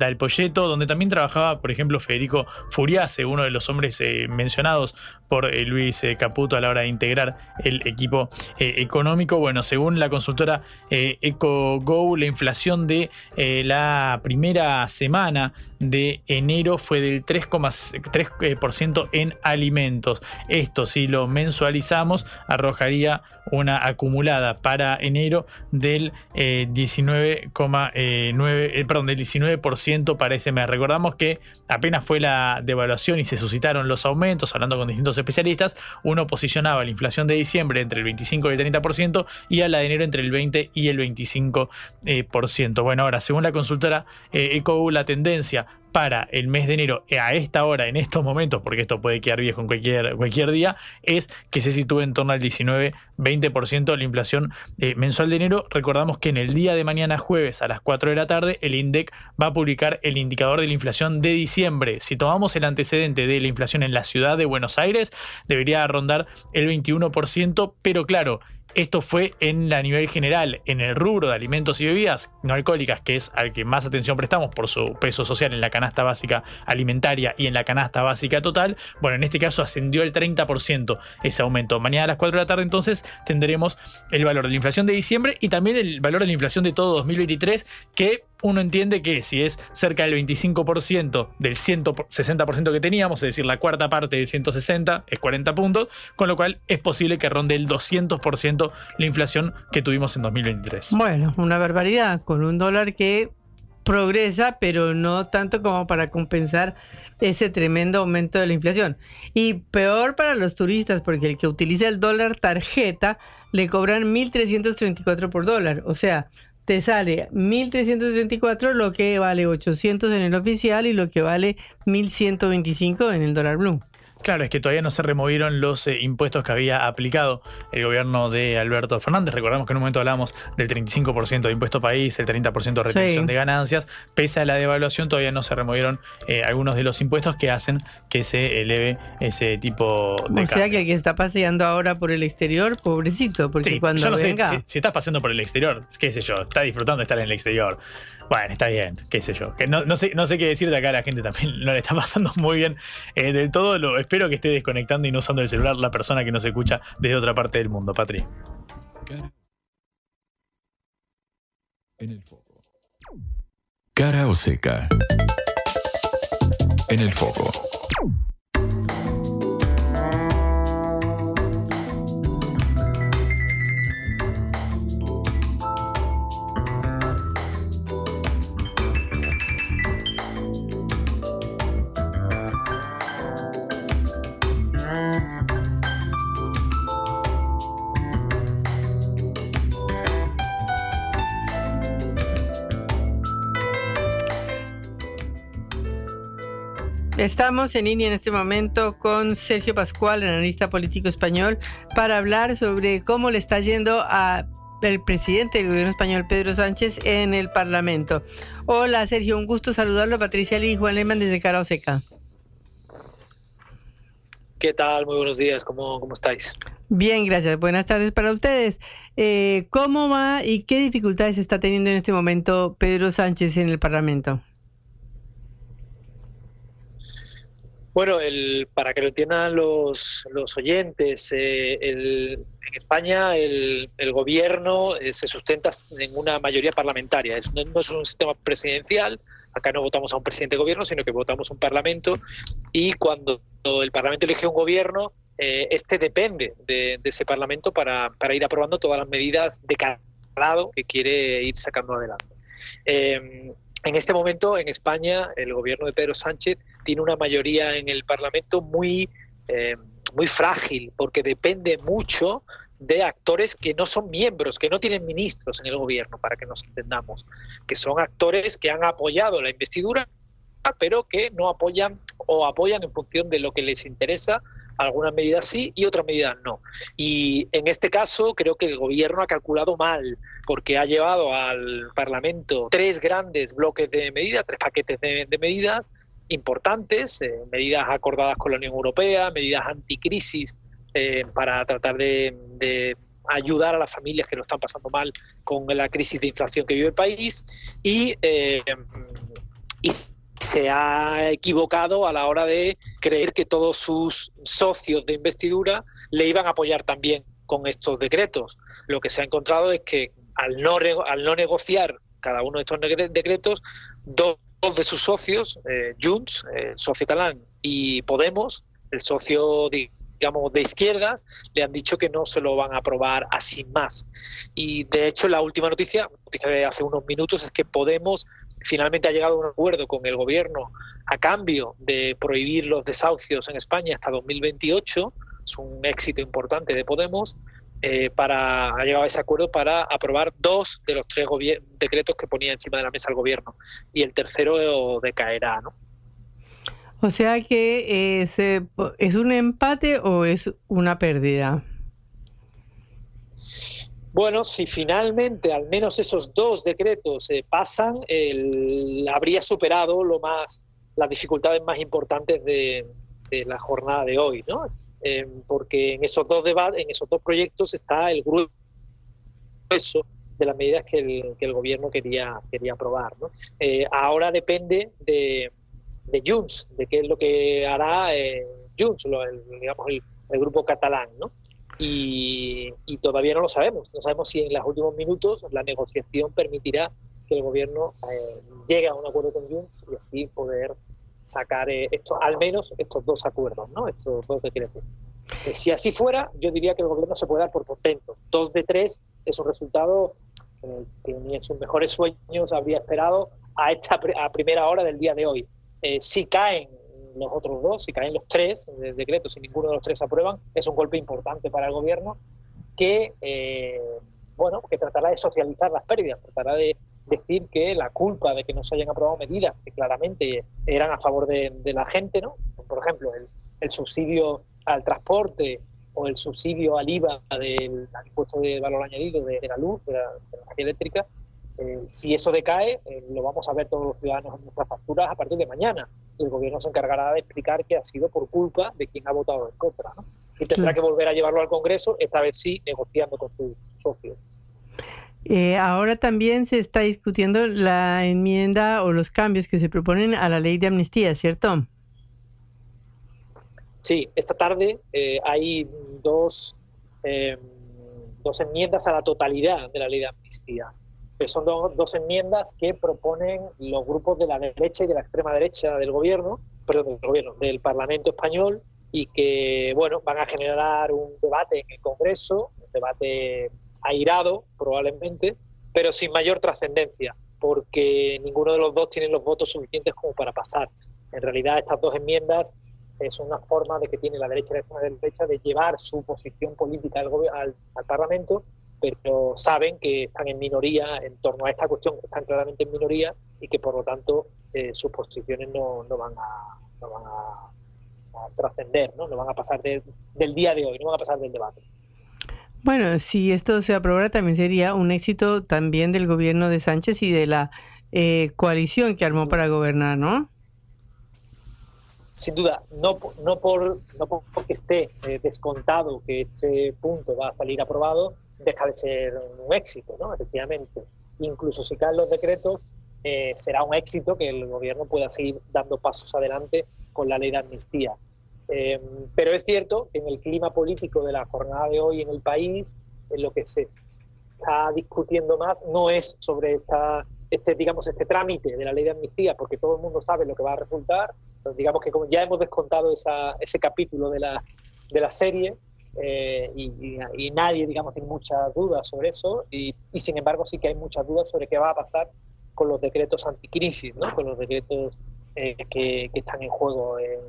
donde también trabajaba, por ejemplo, Federico Furiase, uno de los hombres eh, mencionados por eh, Luis eh, Caputo a la hora de integrar el equipo económico. Bueno, según la consultora EcoGo, la inflación de la primera semana de enero fue del 3,3% en alimentos. Esto, si lo mensualizamos, arrojaría una acumulada para enero del eh, 19,9, eh, perdón, del 19% para mes. Recordamos que apenas fue la devaluación y se suscitaron los aumentos, hablando con distintos especialistas, uno posicionaba la inflación de diciembre entre el 25 y el 30% y a la de enero entre el 20 y el 25%. eh, por ciento. Bueno, ahora, según la consultora eh, EcoU, la tendencia para el mes de enero eh, a esta hora, en estos momentos, porque esto puede quedar viejo en cualquier, día, es que se sitúe en torno al 19-20% la inflación eh, mensual de enero. Recordamos que en el día de mañana, jueves, a las 4 de la tarde, el INDEC va a publicar el indicador de la inflación de diciembre. Si tomamos el antecedente de la inflación en la ciudad de Buenos Aires, debería rondar el 21%, pero claro, Esto fue en la nivel general, en el rubro de alimentos y bebidas no alcohólicas, que es al que más atención prestamos por su peso social en la canasta básica alimentaria y en la canasta básica total. Bueno, en este caso ascendió el 30% ese aumento. Mañana a las 4 de la tarde entonces tendremos el valor de la inflación de diciembre y también el valor de la inflación de todo 2023 que uno entiende que si es cerca del 25% del 160% que teníamos, es decir, la cuarta parte de 160 es 40 puntos, con lo cual es posible que ronde el 200% la inflación que tuvimos en 2023. Bueno, una barbaridad, con un dólar que progresa, pero no tanto como para compensar ese tremendo aumento de la inflación. Y peor para los turistas, porque el que utiliza el dólar tarjeta le cobran 1.334 por dólar. O sea, te sale 1.334 lo que vale 800 en el oficial y lo que vale 1.125 en el dólar blue. Claro, es que todavía no se removieron los eh, impuestos que había aplicado el gobierno de Alberto Fernández. Recordamos que en un momento hablamos del 35% de impuesto país, el 30% de retención Sí. de ganancias. Pese a la devaluación, todavía no se removieron eh, algunos de los impuestos que hacen que se eleve ese tipo de O sea que el que está paseando ahora por el exterior, pobrecito, porque Sí, cuando yo no venga... sé, si, si estás pasando por el exterior, qué sé yo, está disfrutando de estar en el exterior. Bueno, está bien, qué sé yo. No, no sé, no sé qué decirte acá, la gente también no le está pasando muy bien eh, del todo. Espero que esté desconectando y no usando el celular la persona que nos escucha desde otra parte del mundo, Patri. En el foco. Cara o seca. En el foco. Estamos en línea en este momento con Sergio Pascual, analista político español, para hablar sobre cómo le está yendo a el presidente del gobierno español, Pedro Sánchez, en el Parlamento. Hola Sergio, un gusto saludarlo. Patricia Lee y Juan Lehmann desde Cara o Seca. ¿Qué tal? Muy buenos días, ¿cómo, cómo estáis? Bien, gracias. Buenas tardes para ustedes. Eh, ¿Cómo va y qué dificultades está teniendo en este momento Pedro Sánchez en el Parlamento? Bueno, el, para que lo entiendan los, los oyentes, eh, el- en España el, gobierno eh, se sustenta en una mayoría parlamentaria. No, es un sistema presidencial, acá no votamos a un presidente de gobierno, sino que votamos un parlamento y cuando el parlamento elige un gobierno, eh, este depende de, ese parlamento para, para ir aprobando todas las medidas de calado que quiere ir sacando adelante. Eh, en este momento, en España, el gobierno de Pedro Sánchez tiene una mayoría en el Parlamento muy, eh, muy frágil, porque depende mucho de actores que no son miembros, que no tienen ministros en el gobierno, para que nos entendamos, que son actores que han apoyado la investidura, pero que no apoyan o apoyan en función de lo que les interesa, algunas medidas sí y otras medidas no. Y en este caso creo que el gobierno ha calculado mal, porque ha llevado al Parlamento tres grandes bloques de medidas, tres paquetes de, medidas importantes, eh, medidas acordadas con la Unión Europea, medidas anticrisis eh, para tratar de, de ayudar a las familias que lo están pasando mal con la crisis de inflación que vive el país y, eh, y se ha equivocado a la hora de creer que todos sus socios de investidura le iban a apoyar también con estos decretos. Lo que se ha encontrado es que al no, al no negociar cada uno de estos decretos, dos de sus socios, eh, Junts, eh, el socio catalán, y Podemos, el socio, digamos, de izquierdas, le han dicho que no se lo van a aprobar así más. Y de hecho, la última noticia, noticia de hace unos minutos, es que Podemos finalmente ha llegado a un acuerdo con el gobierno a cambio de prohibir los desahucios en España hasta 2028. Es un éxito importante de Podemos. eh, para, ha llegado a ese acuerdo para aprobar dos de los tres decretos que ponía encima de la mesa el gobierno. Y el tercero decaerá, ¿no? O sea que eh, es un empate o es una pérdida. Bueno, si finalmente al menos esos dos decretos eh, pasan, el- habría superado lo más las dificultades más importantes de, la jornada de hoy, ¿no? Eh, porque en esos dos debates, en esos dos proyectos está el grueso grueso de las medidas que el, que el gobierno quería, quería aprobar. ¿no? Eh, ahora depende de, de Junts, de qué es lo que hará eh, Junts, lo- el, digamos, el, el grupo catalán. ¿no? Y, y todavía no lo sabemos. No sabemos si en los últimos minutos la negociación permitirá que el gobierno eh, llegue a un acuerdo con Junts y así poder sacar eh, al menos estos dos acuerdos, ¿no? estos dos decretos. Eh, si así fuera, yo diría que el gobierno se puede dar por contento. Dos de tres es un resultado eh, que ni en sus mejores sueños habría esperado a esta pri- a primera hora del día de hoy. Eh, si caen los otros dos, si caen los tres de decretos y ninguno de los tres aprueban, es un golpe importante para el gobierno que, eh, bueno, que tratará de socializar las pérdidas, tratará de decir que la culpa de que no se hayan aprobado medidas que claramente eran a favor de, la gente, ¿no? Por ejemplo, el, subsidio al transporte o el subsidio al IVA del impuesto de valor añadido de, la luz, de la energía eléctrica, eh, si eso decae, eh, lo vamos a ver todos los ciudadanos en nuestras facturas a partir de mañana. Y el gobierno se encargará de explicar que ha sido por culpa de quien ha votado en contra. ¿no? Y tendrá que volver a llevarlo al Congreso, esta vez sí, negociando con sus socios. Eh, ahora también se está discutiendo la enmienda o los cambios que se proponen a la ley de amnistía, ¿cierto? Sí, esta tarde eh, hay dos, dos enmiendas a la totalidad de la ley de amnistía. Son do- dos enmiendas que proponen los grupos de la derecha y de la extrema derecha del gobierno, perdón, del gobierno, del Parlamento español, y que bueno, van a generar un debate en el Congreso, un debate airado probablemente, pero sin mayor trascendencia, porque ninguno de los dos tiene los votos suficientes como para pasar. En realidad, estas dos enmiendas es una forma de que tiene la derecha y la extrema derecha de llevar su posición política al, al, al Parlamento, pero saben que están en minoría en torno a esta cuestión, que están claramente en minoría y que por lo tanto eh, sus posiciones no, no van a, no van a, a trascender, ¿no? no van a pasar de- del día de hoy, no van a pasar del debate. Bueno, si esto se aprobara también sería un éxito también del gobierno de Sánchez y de la eh, coalición que armó para gobernar, ¿no? sin duda, no, no, por, no por- porque esté eh, descontado que ese punto va a salir aprobado, deja de ser un éxito, ¿no? Efectivamente. Incluso si caen los decretos, eh, será un éxito que el gobierno pueda seguir dando pasos adelante con la ley de amnistía. Eh, pero es cierto que en el clima político de la jornada de hoy en el país, en lo que se está discutiendo más no es sobre esta, este, digamos, este trámite de la ley de amnistía, porque todo el mundo sabe lo que va a resultar. Digamos que como ya hemos descontado esa, ese capítulo de la, de la serie eh, y, y- y nadie, digamos, tiene muchas dudas sobre eso, y, y sin embargo sí que hay muchas dudas sobre qué va a pasar con los decretos anticrisis, ¿no? con los decretos eh, que, que están en juego, eh,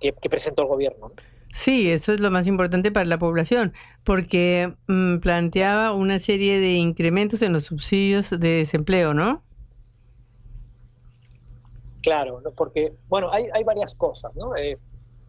que, que presentó el gobierno. ¿no? Sí, eso es lo más importante para la población, porque mm, planteaba una serie de incrementos en los subsidios de desempleo, ¿no? Claro, ¿no? porque, bueno, hay, hay varias cosas, ¿no?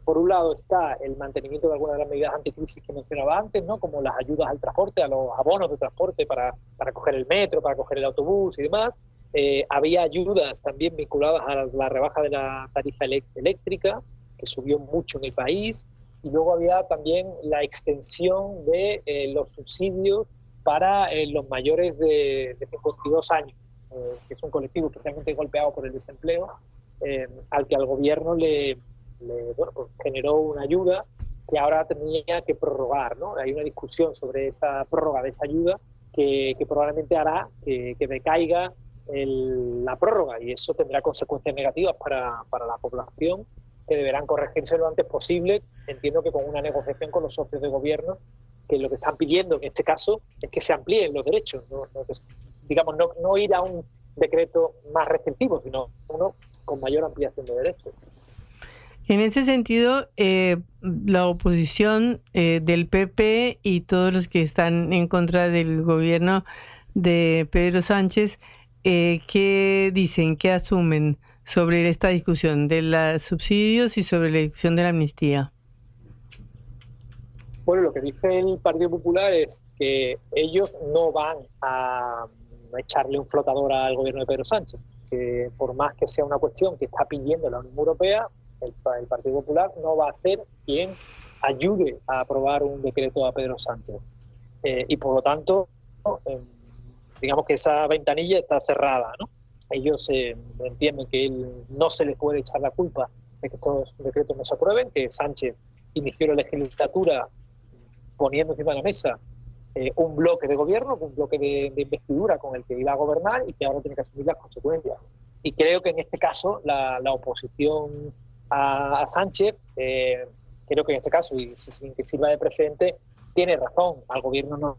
Por un lado está el mantenimiento de algunas de las medidas anticrisis que mencionaba antes, ¿no? Como las ayudas al transporte, a los abonos de transporte para, para coger el metro, para coger el autobús y demás. Eh, había ayudas también vinculadas a la rebaja de la tarifa eléctrica, que subió mucho en el país. Y luego había también la extensión de eh, los subsidios para eh, los mayores de, de 52 años, que es un colectivo especialmente golpeado por el desempleo, al que al gobierno le, le, bueno, pues generó una ayuda que ahora tenía que prorrogar. ¿no? Hay una discusión sobre esa prórroga de esa ayuda que, probablemente hará que, que decaiga el- la prórroga y eso tendrá consecuencias negativas para, para la población que deberán corregirse lo antes posible. Entiendo que con una negociación con los socios de gobierno, que lo que están pidiendo en este caso es que se amplíen los derechos, no, no digamos, no, no ir a un decreto más restrictivo, sino uno con mayor ampliación de derechos. En ese sentido, eh, la oposición eh, del PP y todos los que están en contra del gobierno de Pedro Sánchez, eh, ¿qué dicen, qué asumen sobre esta discusión de los subsidios y sobre la discusión de la amnistía? Bueno, lo que dice el Partido Popular es que ellos no van a echarle un flotador al gobierno de Pedro Sánchez, que por más que sea una cuestión que está pidiendo la Unión Europea, el, el Partido Popular no va a ser quien ayude a aprobar un decreto a Pedro Sánchez. Eh, y por lo tanto, eh, digamos que esa ventanilla está cerrada, ¿no? Ellos eh, entienden que él no se les puede echar la culpa de que estos decretos no se aprueben, que Sánchez inició la legislatura poniendo encima de la mesa eh, un bloque de gobierno, un bloque de, investidura con el que iba a gobernar y que ahora tiene que asumir las consecuencias. Y creo que en este caso la oposición a, a Sánchez, eh, creo que en este caso, y sin que sirva de precedente, tiene razón. Al gobierno no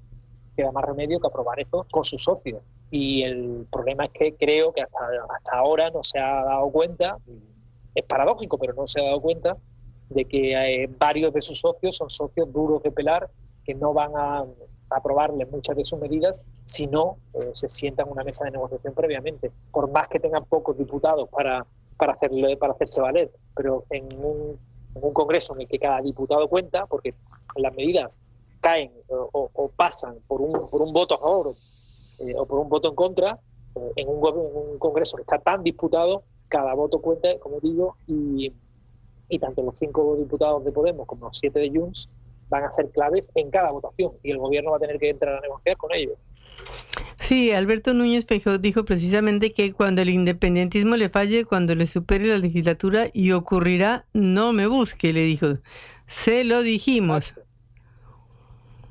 queda más remedio que aprobar eso con sus socios. Y el problema es que creo que hasta, hasta ahora no se ha dado cuenta, es paradójico, pero no se ha dado cuenta de que eh, varios de sus socios son socios duros de pelar que no van a aprobarle muchas de sus medidas si no eh, se sientan en una mesa de negociación previamente. Por más que tengan pocos diputados para, para, hacerle, para hacerse valer, pero en un, Congreso en el que cada diputado cuenta, porque las medidas caen o, pasan por un, por un voto a favor eh, o por un voto en contra, eh, en, un, en un Congreso que está tan disputado, cada voto cuenta, como digo, y, y tanto los cinco diputados de Podemos como los siete de Junts van a ser claves en cada votación y el gobierno va a tener que entrar a negociar con ellos. Sí, Alberto Núñez Feijóo dijo precisamente que cuando el independentismo le falle, cuando le supere la legislatura y ocurrirá, no me busque, le dijo. Se lo dijimos.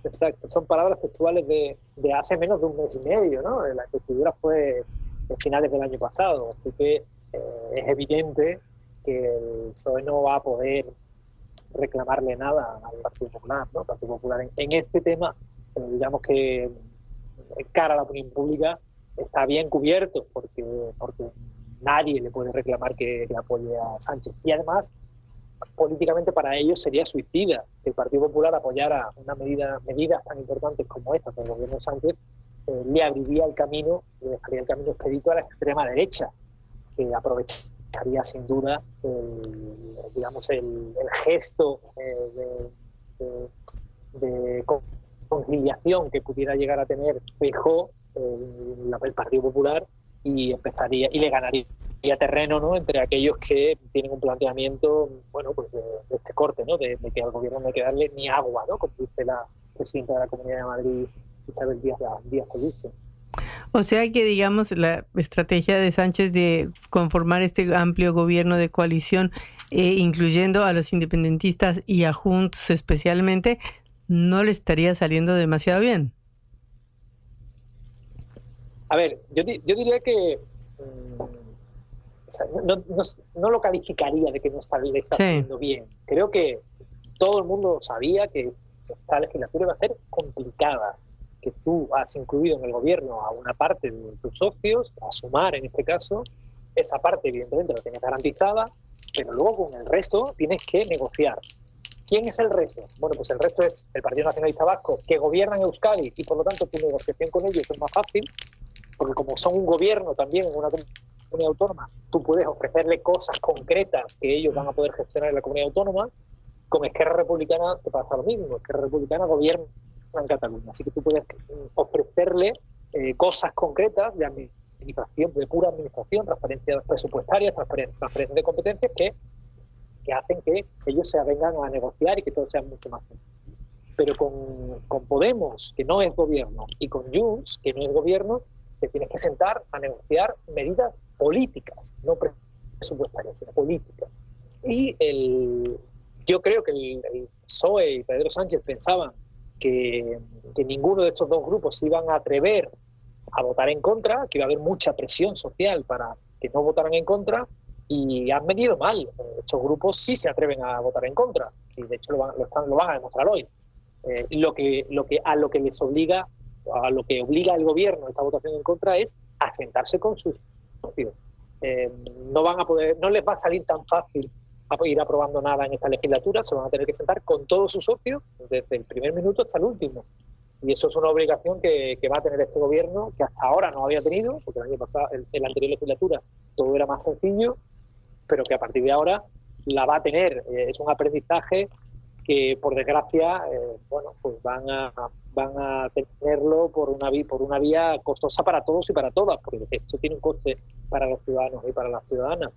Exacto, son palabras textuales de, de, hace menos de un mes y medio, ¿no? La investidura fue en finales del año pasado, así que eh, es evidente que el PSOE no va a poder reclamarle nada al Partido Popular, ¿no? Partido Popular en, este tema, eh, digamos que cara a la opinión pública está bien cubierto porque, porque nadie le puede reclamar que, apoye a Sánchez. Y además, políticamente para ellos sería suicida que el Partido Popular apoyara una medida, medidas tan importantes como estas del gobierno de Sánchez, eh, le abriría el camino, le dejaría el camino expedito a la extrema derecha, que aprovecharía sin duda el, digamos, el, el gesto eh, de, conciliación que pudiera llegar a tener Feijóo, el, el Partido Popular, y empezaría y le ganaría terreno ¿no? entre aquellos que tienen un planteamiento bueno pues de, de este corte ¿no? De, de, que al gobierno no hay que darle ni agua ¿no? como dice la presidenta de la Comunidad de Madrid Isabel Díaz, Díaz. O sea que, digamos, la estrategia de Sánchez de conformar este amplio gobierno de coalición, eh, incluyendo a los independentistas y a Juntos especialmente, no le estaría saliendo demasiado bien. A ver, yo, yo diría que o sea, no, no, no, lo calificaría de que no está, le está sí. haciendo bien. Creo que todo el mundo sabía que esta legislatura iba a ser complicada, que tú has incluido en el gobierno a una parte de tus socios, a sumar en este caso, esa parte evidentemente la tienes garantizada, pero luego con el resto tienes que negociar. ¿Quién es el resto? Bueno, pues el resto es el Partido Nacionalista Vasco, que gobierna en Euskadi y por lo tanto tu negociación con ellos es más fácil, porque como son un gobierno también en una comunidad autónoma, tú puedes ofrecerle cosas concretas que ellos van a poder gestionar en la comunidad autónoma. Con Esquerra Republicana te pasa lo mismo. Esquerra Republicana gobierna en Cataluña, así que tú puedes ofrecerle eh, cosas concretas de administración, de pura administración, transparencia presupuestaria, transparencia, transparencia de competencias que, que hacen que ellos se vengan a negociar y que todo sea mucho más simple. Pero con, con Podemos, que no es gobierno, y con Junts, que no es gobierno, te tienes que sentar a negociar medidas políticas, no presupuestarias, sino políticas. Y el, yo creo que el, el PSOE y Pedro Sánchez pensaban que, que, ninguno de estos dos grupos se iban a atrever a votar en contra, que iba a haber mucha presión social para que no votaran en contra, y han venido mal. Estos grupos sí se atreven a votar en contra, y de hecho lo van, están, lo van a demostrar hoy. Eh, lo que, lo que, a lo que les obliga a lo que obliga al gobierno esta votación en contra es a sentarse con sus socios. Eh, no van a poder, no les va a salir tan fácil ir aprobando nada en esta legislatura, se van a tener que sentar con todos sus socios desde el primer minuto hasta el último. Y eso es una obligación que, que va a tener este gobierno, que hasta ahora no había tenido, porque el año pasado, en la anterior legislatura, todo era más sencillo, pero que a partir de ahora la va a tener. Eh, es un aprendizaje que, por desgracia, eh, bueno, pues van a, van a tenerlo por una, por una vía costosa para todos y para todas, porque esto tiene un coste para los ciudadanos y para las ciudadanas.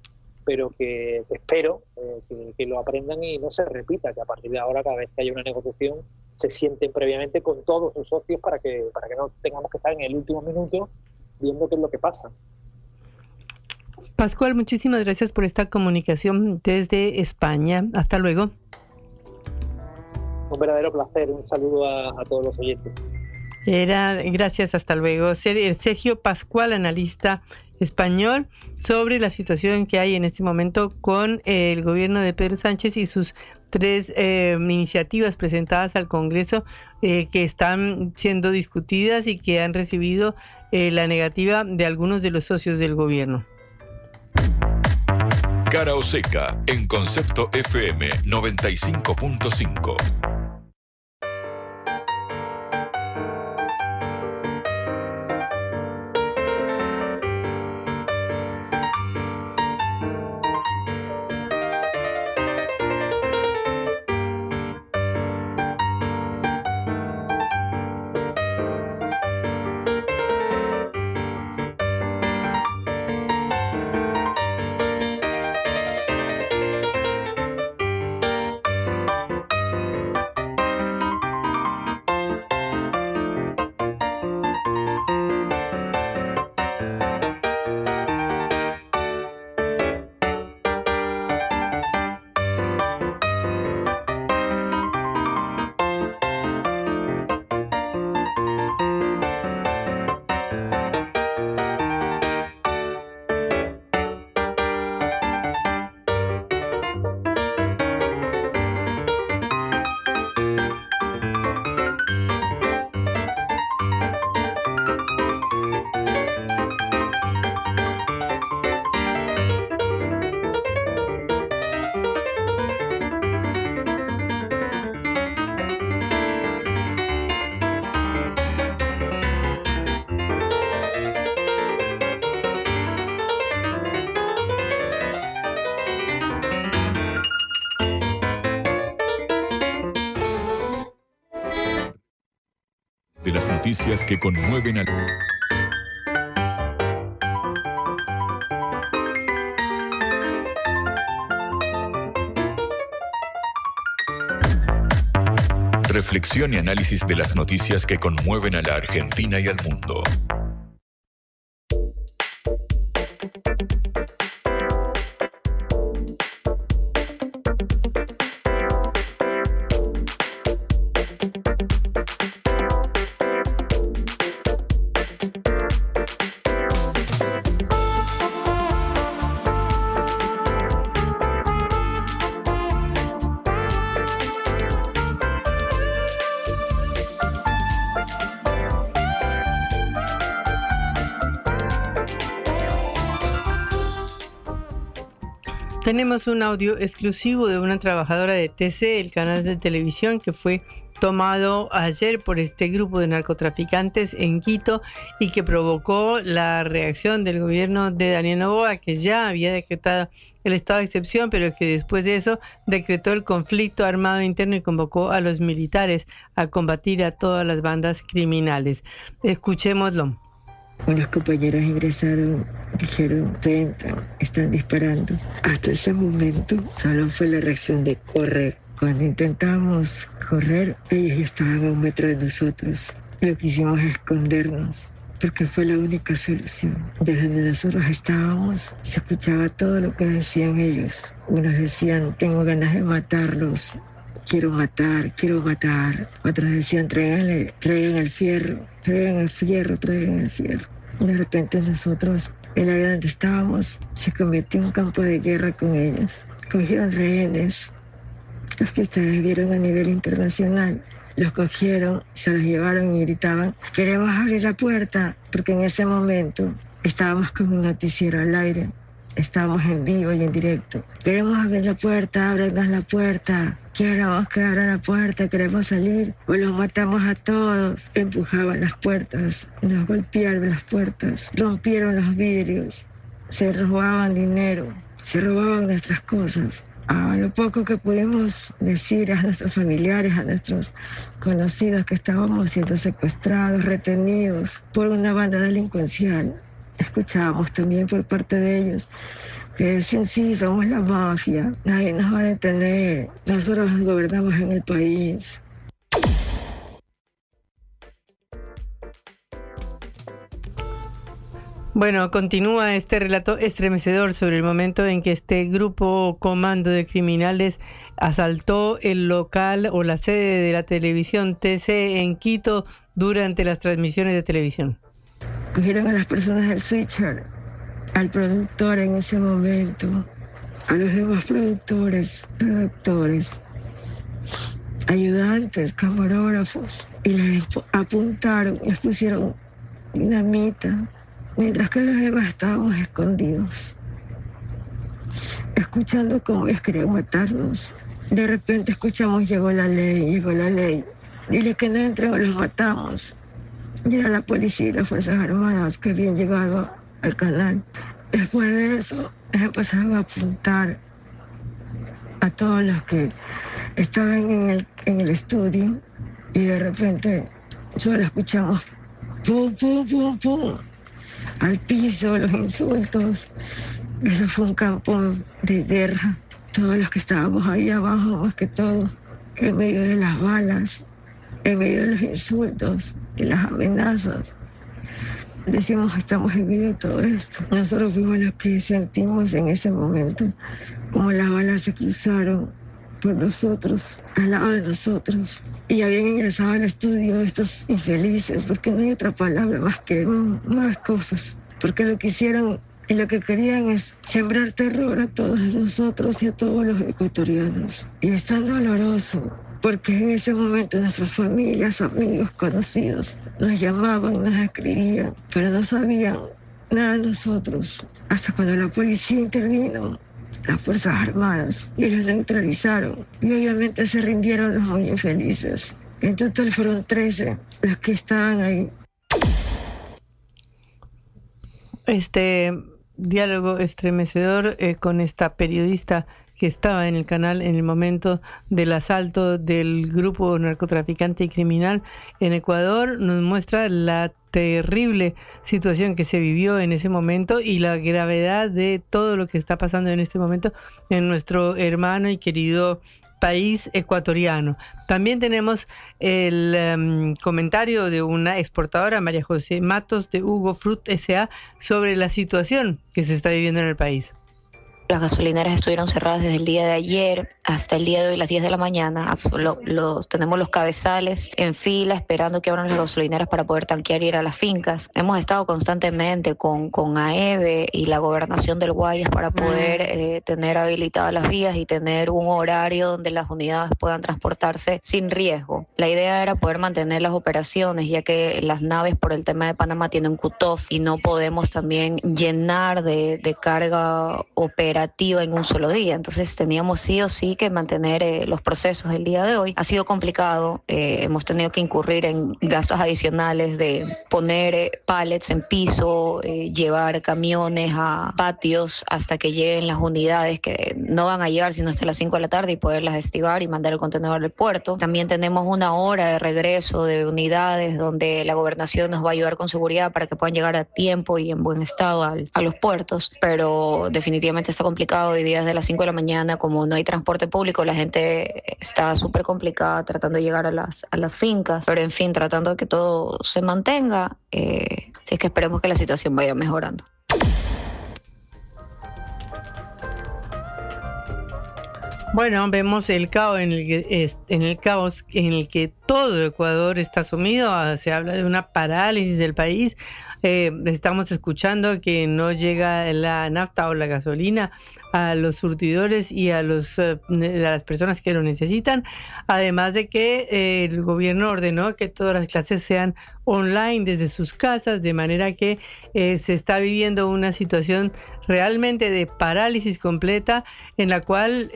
pero que, espero eh, que, que, lo aprendan y no se repita, que a partir de ahora cada vez que haya una negociación se sienten previamente con todos sus socios para que, para que no tengamos que estar en el último minuto viendo qué es lo que pasa. Pascual, muchísimas gracias por esta comunicación desde España. Hasta luego. Un verdadero placer. Un saludo a, todos los oyentes. Era, gracias, hasta luego. Sergio Pascual, analista español, sobre la situación que hay en este momento con el gobierno de Pedro Sánchez y sus tres eh, iniciativas presentadas al Congreso eh, que están siendo discutidas y que han recibido eh, la negativa de algunos de los socios del gobierno. Cara o seca en concepto FM 95.5. que conmueven al... Reflexión y análisis de las noticias que conmueven a la Argentina y al mundo. Tenemos un audio exclusivo de una trabajadora de TC, el canal de televisión, que fue tomado ayer por este grupo de narcotraficantes en Quito y que provocó la reacción del gobierno de Daniel Novoa, que ya había decretado el estado de excepción, pero que después de eso decretó el conflicto armado interno y convocó a los militares a combatir a todas las bandas criminales. Escuchémoslo. Unos compañeros ingresaron, dijeron, entran, están disparando. Hasta ese momento solo fue la reacción de correr. Cuando intentamos correr, ellos estaban a un metro de nosotros. Lo que hicimos es escondernos, porque fue la única solución. Desde donde nosotros estábamos, se escuchaba todo lo que decían ellos. Unos decían, tengo ganas de matarlos, quiero matar, quiero matar. Otros decían, traigan, traigan el fierro, traigan el fierro, traigan el fierro. De repente nosotros, el área donde estábamos, se convirtió en un campo de guerra con ellos. Cogieron rehenes, los que vieron a nivel internacional. Los cogieron, se los llevaron y gritaban, queremos abrir la puerta, porque en ese momento estábamos con un noticiero al aire Estamos en vivo y en directo. Queremos abrir la puerta, ábrenos la puerta. Queremos que abran la puerta, queremos salir. O los matamos a todos. Empujaban las puertas, nos golpearon las puertas, rompieron los vidrios, se robaban dinero, se robaban nuestras cosas. A lo poco que pudimos decir a nuestros familiares, a nuestros conocidos que estábamos siendo secuestrados, retenidos por una banda delincuencial escuchábamos también por parte de ellos que decían, sí, somos la mafia, nadie nos va a detener, nosotros gobernamos en el país. Bueno, continúa este relato estremecedor sobre el momento en que este grupo comando de criminales asaltó el local o la sede de la televisión TC en Quito durante las transmisiones de televisión. Cogieron a las personas del switcher, al productor en ese momento, a los demás productores, redactores, ayudantes, camarógrafos, y les apuntaron, les pusieron dinamita mientras que los demás estábamos escondidos, escuchando cómo ellos querían matarnos. De repente escuchamos, llegó la ley, llegó la ley. Dile que no entren o los matamos. Y era la policía y las Fuerzas Armadas que habían llegado al canal. Después de eso, empezaron a apuntar a todos los que estaban en el, en el estudio y de repente solo escuchamos pum, pum, pum, pum al piso, los insultos. Eso fue un campo de guerra. Todos los que estábamos ahí abajo, más que todo, en medio de las balas, en medio de los insultos y las amenazas. Decimos, estamos en medio de todo esto. Nosotros fuimos los que sentimos en ese momento como las balas se cruzaron por nosotros, al lado de nosotros. Y habían ingresado al estudio estos infelices, porque no hay otra palabra más que más cosas. Porque lo que hicieron y lo que querían es sembrar terror a todos nosotros y a todos los ecuatorianos. Y es tan doloroso, porque en ese momento nuestras familias, amigos, conocidos nos llamaban, nos escribían, pero no sabían nada de nosotros. Hasta cuando la policía intervino las Fuerzas Armadas y los neutralizaron. Y obviamente se rindieron los muy infelices. En total fueron 13 los que estaban ahí. Este diálogo estremecedor eh, con esta periodista que estaba en el canal en el momento del asalto del grupo narcotraficante y criminal en Ecuador nos muestra la terrible situación que se vivió en ese momento y la gravedad de todo lo que está pasando en este momento en nuestro hermano y querido país ecuatoriano. También tenemos el em, comentario de una exportadora, María José Matos, de Hugo Fruit S.A., sobre la situación que se está viviendo en el país. Las gasolineras estuvieron cerradas desde el día de ayer hasta el día de hoy, las 10 de la mañana. Los, tenemos los cabezales en fila esperando que abran las gasolineras para poder tanquear y ir a las fincas. Hemos estado constantemente con, con AEVE y la gobernación del Guayas para poder mm. eh, tener habilitadas las vías y tener un horario donde las unidades puedan transportarse sin riesgo. La idea era poder mantener las operaciones, ya que las naves por el tema de Panamá tienen cut-off y no podemos también llenar de, de carga operativa en un solo día. Entonces teníamos sí o sí que mantener eh, los procesos el día de hoy. Ha sido complicado, eh, hemos tenido que incurrir en gastos adicionales de poner eh, pallets en piso, llevar camiones a patios hasta que lleguen las unidades que no van a llegar sino hasta las 5 de la tarde y poderlas estivar y mandar el contenedor al puerto. También tenemos una hora de regreso de unidades donde la gobernación nos va a ayudar con seguridad para que puedan llegar a tiempo y en buen estado a los puertos, pero definitivamente está complicado hoy día desde las 5 de la mañana, como no hay transporte público, la gente está súper complicada tratando de llegar a las, a las fincas, pero en fin, tratando de que todo se mantenga, eh, así que esperemos que la situación vaya mejorando. Bueno, vemos el caos en el que en el caos en el que todo Ecuador está sumido. Se habla de una parálisis del país. Eh, estamos escuchando que no llega la nafta o la gasolina a los surtidores y a, los, eh, las personas que lo necesitan, además de que eh, el gobierno ordenó que todas las clases sean online desde sus casas, de manera que se está viviendo una situación realmente de parálisis completa en la cual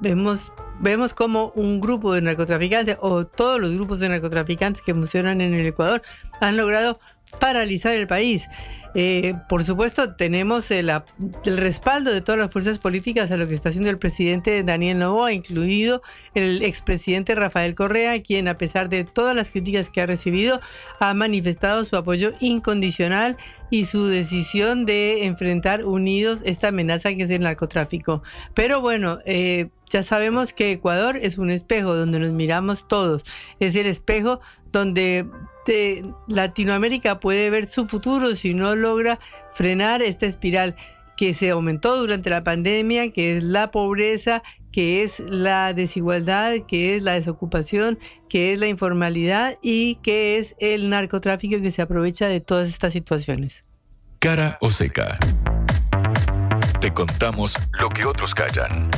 vemos vemos como un grupo de narcotraficantes o todos los grupos de narcotraficantes que funcionan en el Ecuador han logrado paralizar el país. Eh, por supuesto, tenemos el, respaldo de todas las fuerzas políticas a lo que está haciendo el presidente Daniel Novoa, incluido el expresidente Rafael Correa, quien a pesar de todas las críticas que ha recibido, ha manifestado su apoyo incondicional y su decisión de enfrentar unidos esta amenaza que es el narcotráfico. Pero bueno, eh, ya sabemos que Ecuador es un espejo donde nos miramos todos. Es el espejo donde Latinoamérica puede ver su futuro si no logra frenar esta espiral que se aumentó durante la pandemia, que es la pobreza, que es la desigualdad, que es la desocupación, que es la informalidad y que es el narcotráfico que se aprovecha de todas estas situaciones. Cara o seca. Te contamos lo que otros callan.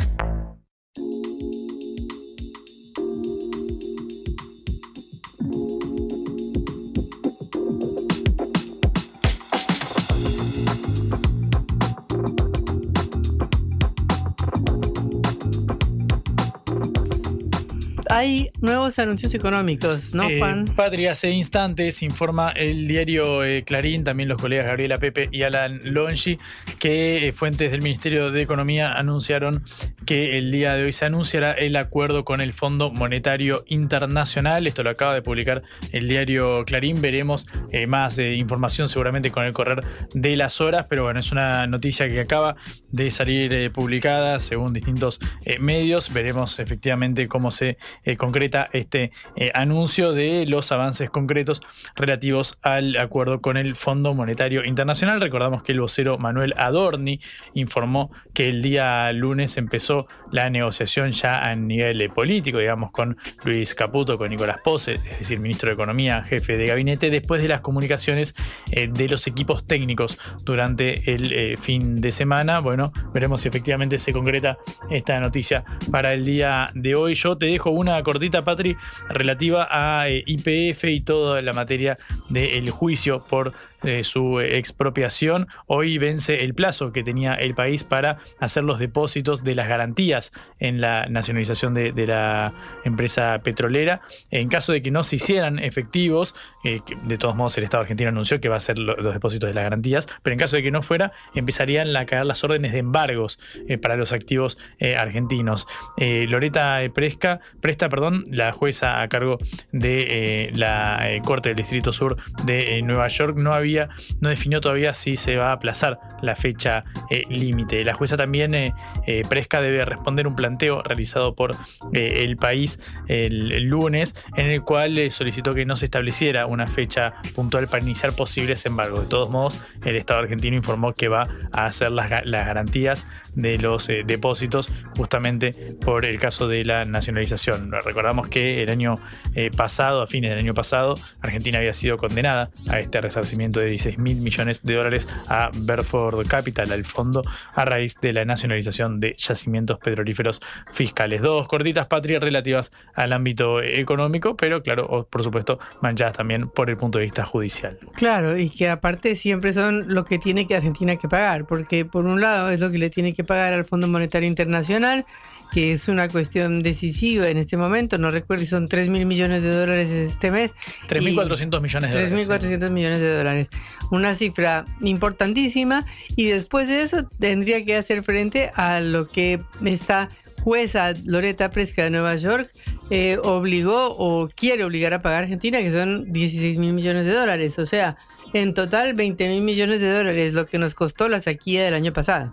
Hay nuevos anuncios económicos, ¿no, eh, Juan? Patria, hace instantes informa el diario eh, Clarín, también los colegas Gabriela Pepe y Alan Longi, que eh, fuentes del Ministerio de Economía anunciaron que el día de hoy se anunciará el acuerdo con el Fondo Monetario Internacional. Esto lo acaba de publicar el diario Clarín. Veremos más información seguramente con el correr de las horas, pero bueno, es una noticia que acaba de salir publicada según distintos medios. Veremos efectivamente cómo se eh, concreta este eh, anuncio de los avances concretos relativos al acuerdo con el Fondo Monetario Internacional. Recordamos que el vocero Manuel Adorni informó que el día lunes empezó la negociación ya a nivel político, digamos, con Luis Caputo, con Nicolás Pose, es decir, ministro de Economía, jefe de gabinete, después de las comunicaciones eh, de los equipos técnicos durante el fin de semana. Bueno, veremos si efectivamente se concreta esta noticia para el día de hoy. Yo te dejo una cortita, Patri, relativa a eh, IPF y toda la materia del juicio por eh, su expropiación. Hoy vence el plazo que tenía el país para hacer los depósitos de las garantías en la nacionalización de, la empresa petrolera. En caso de que no se hicieran efectivos, eh, de todos modos el Estado argentino anunció que va a hacer los depósitos de las garantías, pero en caso de que no fuera, empezarían a caer las órdenes de embargos eh, para los activos argentinos. Loreta Presca, Presta, perdón, la jueza a cargo de la Corte del Distrito Sur de Nueva York, no había no definió todavía si se va a aplazar la fecha eh, límite. La jueza también, eh, eh, Presca, debe responder un planteo realizado por el país el, lunes, en el cual solicitó que no se estableciera una fecha puntual para iniciar posibles embargos. De todos modos, el Estado argentino informó que va a hacer las, garantías de los depósitos justamente por el caso de la nacionalización. Recordamos que el año pasado, a fines del año pasado, Argentina había sido condenada a este resarcimiento de 16 mil millones de dólares a Berford Capital, al fondo, a raíz de la nacionalización de yacimientos petrolíferos fiscales. Dos cortitas patrias relativas al ámbito económico, pero claro, por supuesto, manchadas también por el punto de vista judicial. Claro, y que aparte siempre son lo que tiene que Argentina que pagar, porque por un lado es lo que le tiene que pagar al Fondo Monetario Internacional que es una cuestión decisiva en este momento. No recuerdo si son 3 mil millones de dólares este mes. 3.400 millones de dólares. 3.400 millones de dólares. Una cifra importantísima. Y después de eso tendría que hacer frente a lo que esta jueza Loreta Presca de Nueva York eh, obligó o quiere obligar a pagar a Argentina, que son 16 mil millones de dólares. O sea, en total 20 mil millones de dólares, lo que nos costó la sequía del año pasado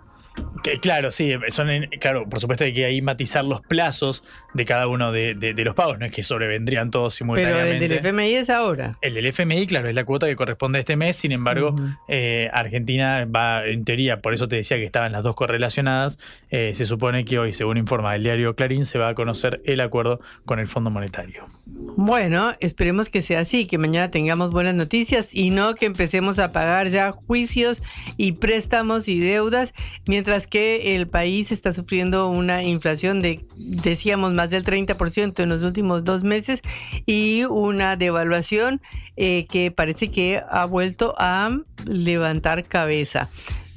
claro, sí, son claro, por supuesto hay que ahí matizar los plazos de cada uno de, los pagos, no es que sobrevendrían todos simultáneamente. Pero el del FMI es ahora. El del FMI, claro, es la cuota que corresponde a este mes, sin embargo, eh, Argentina va, en teoría, por eso te decía que estaban las dos correlacionadas, eh, se supone que hoy, según informa el diario Clarín, se va a conocer el acuerdo con el Fondo Monetario. Bueno, esperemos que sea así, que mañana tengamos buenas noticias y no que empecemos a pagar ya juicios y préstamos y deudas, mientras que el país está sufriendo una inflación de, decíamos, más del 30% en los últimos dos meses y una devaluación eh, que parece que ha vuelto a levantar cabeza.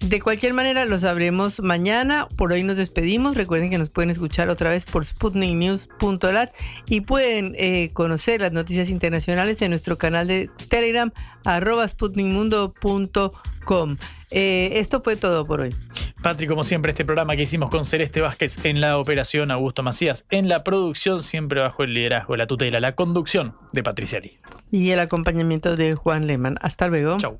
De cualquier manera, lo sabremos mañana. Por hoy nos despedimos. Recuerden que nos pueden escuchar otra vez por sputniknews.lat y pueden eh, conocer las noticias internacionales en nuestro canal de Telegram, arroba sputnikmundo.com. Eh, esto fue todo por hoy. Patrick, como siempre, este programa que hicimos con Celeste Vázquez en la operación, Augusto Macías en la producción, siempre bajo el liderazgo, la tutela, la conducción de Patricia Lee. Y el acompañamiento de Juan Lehmann. Hasta luego. Chau.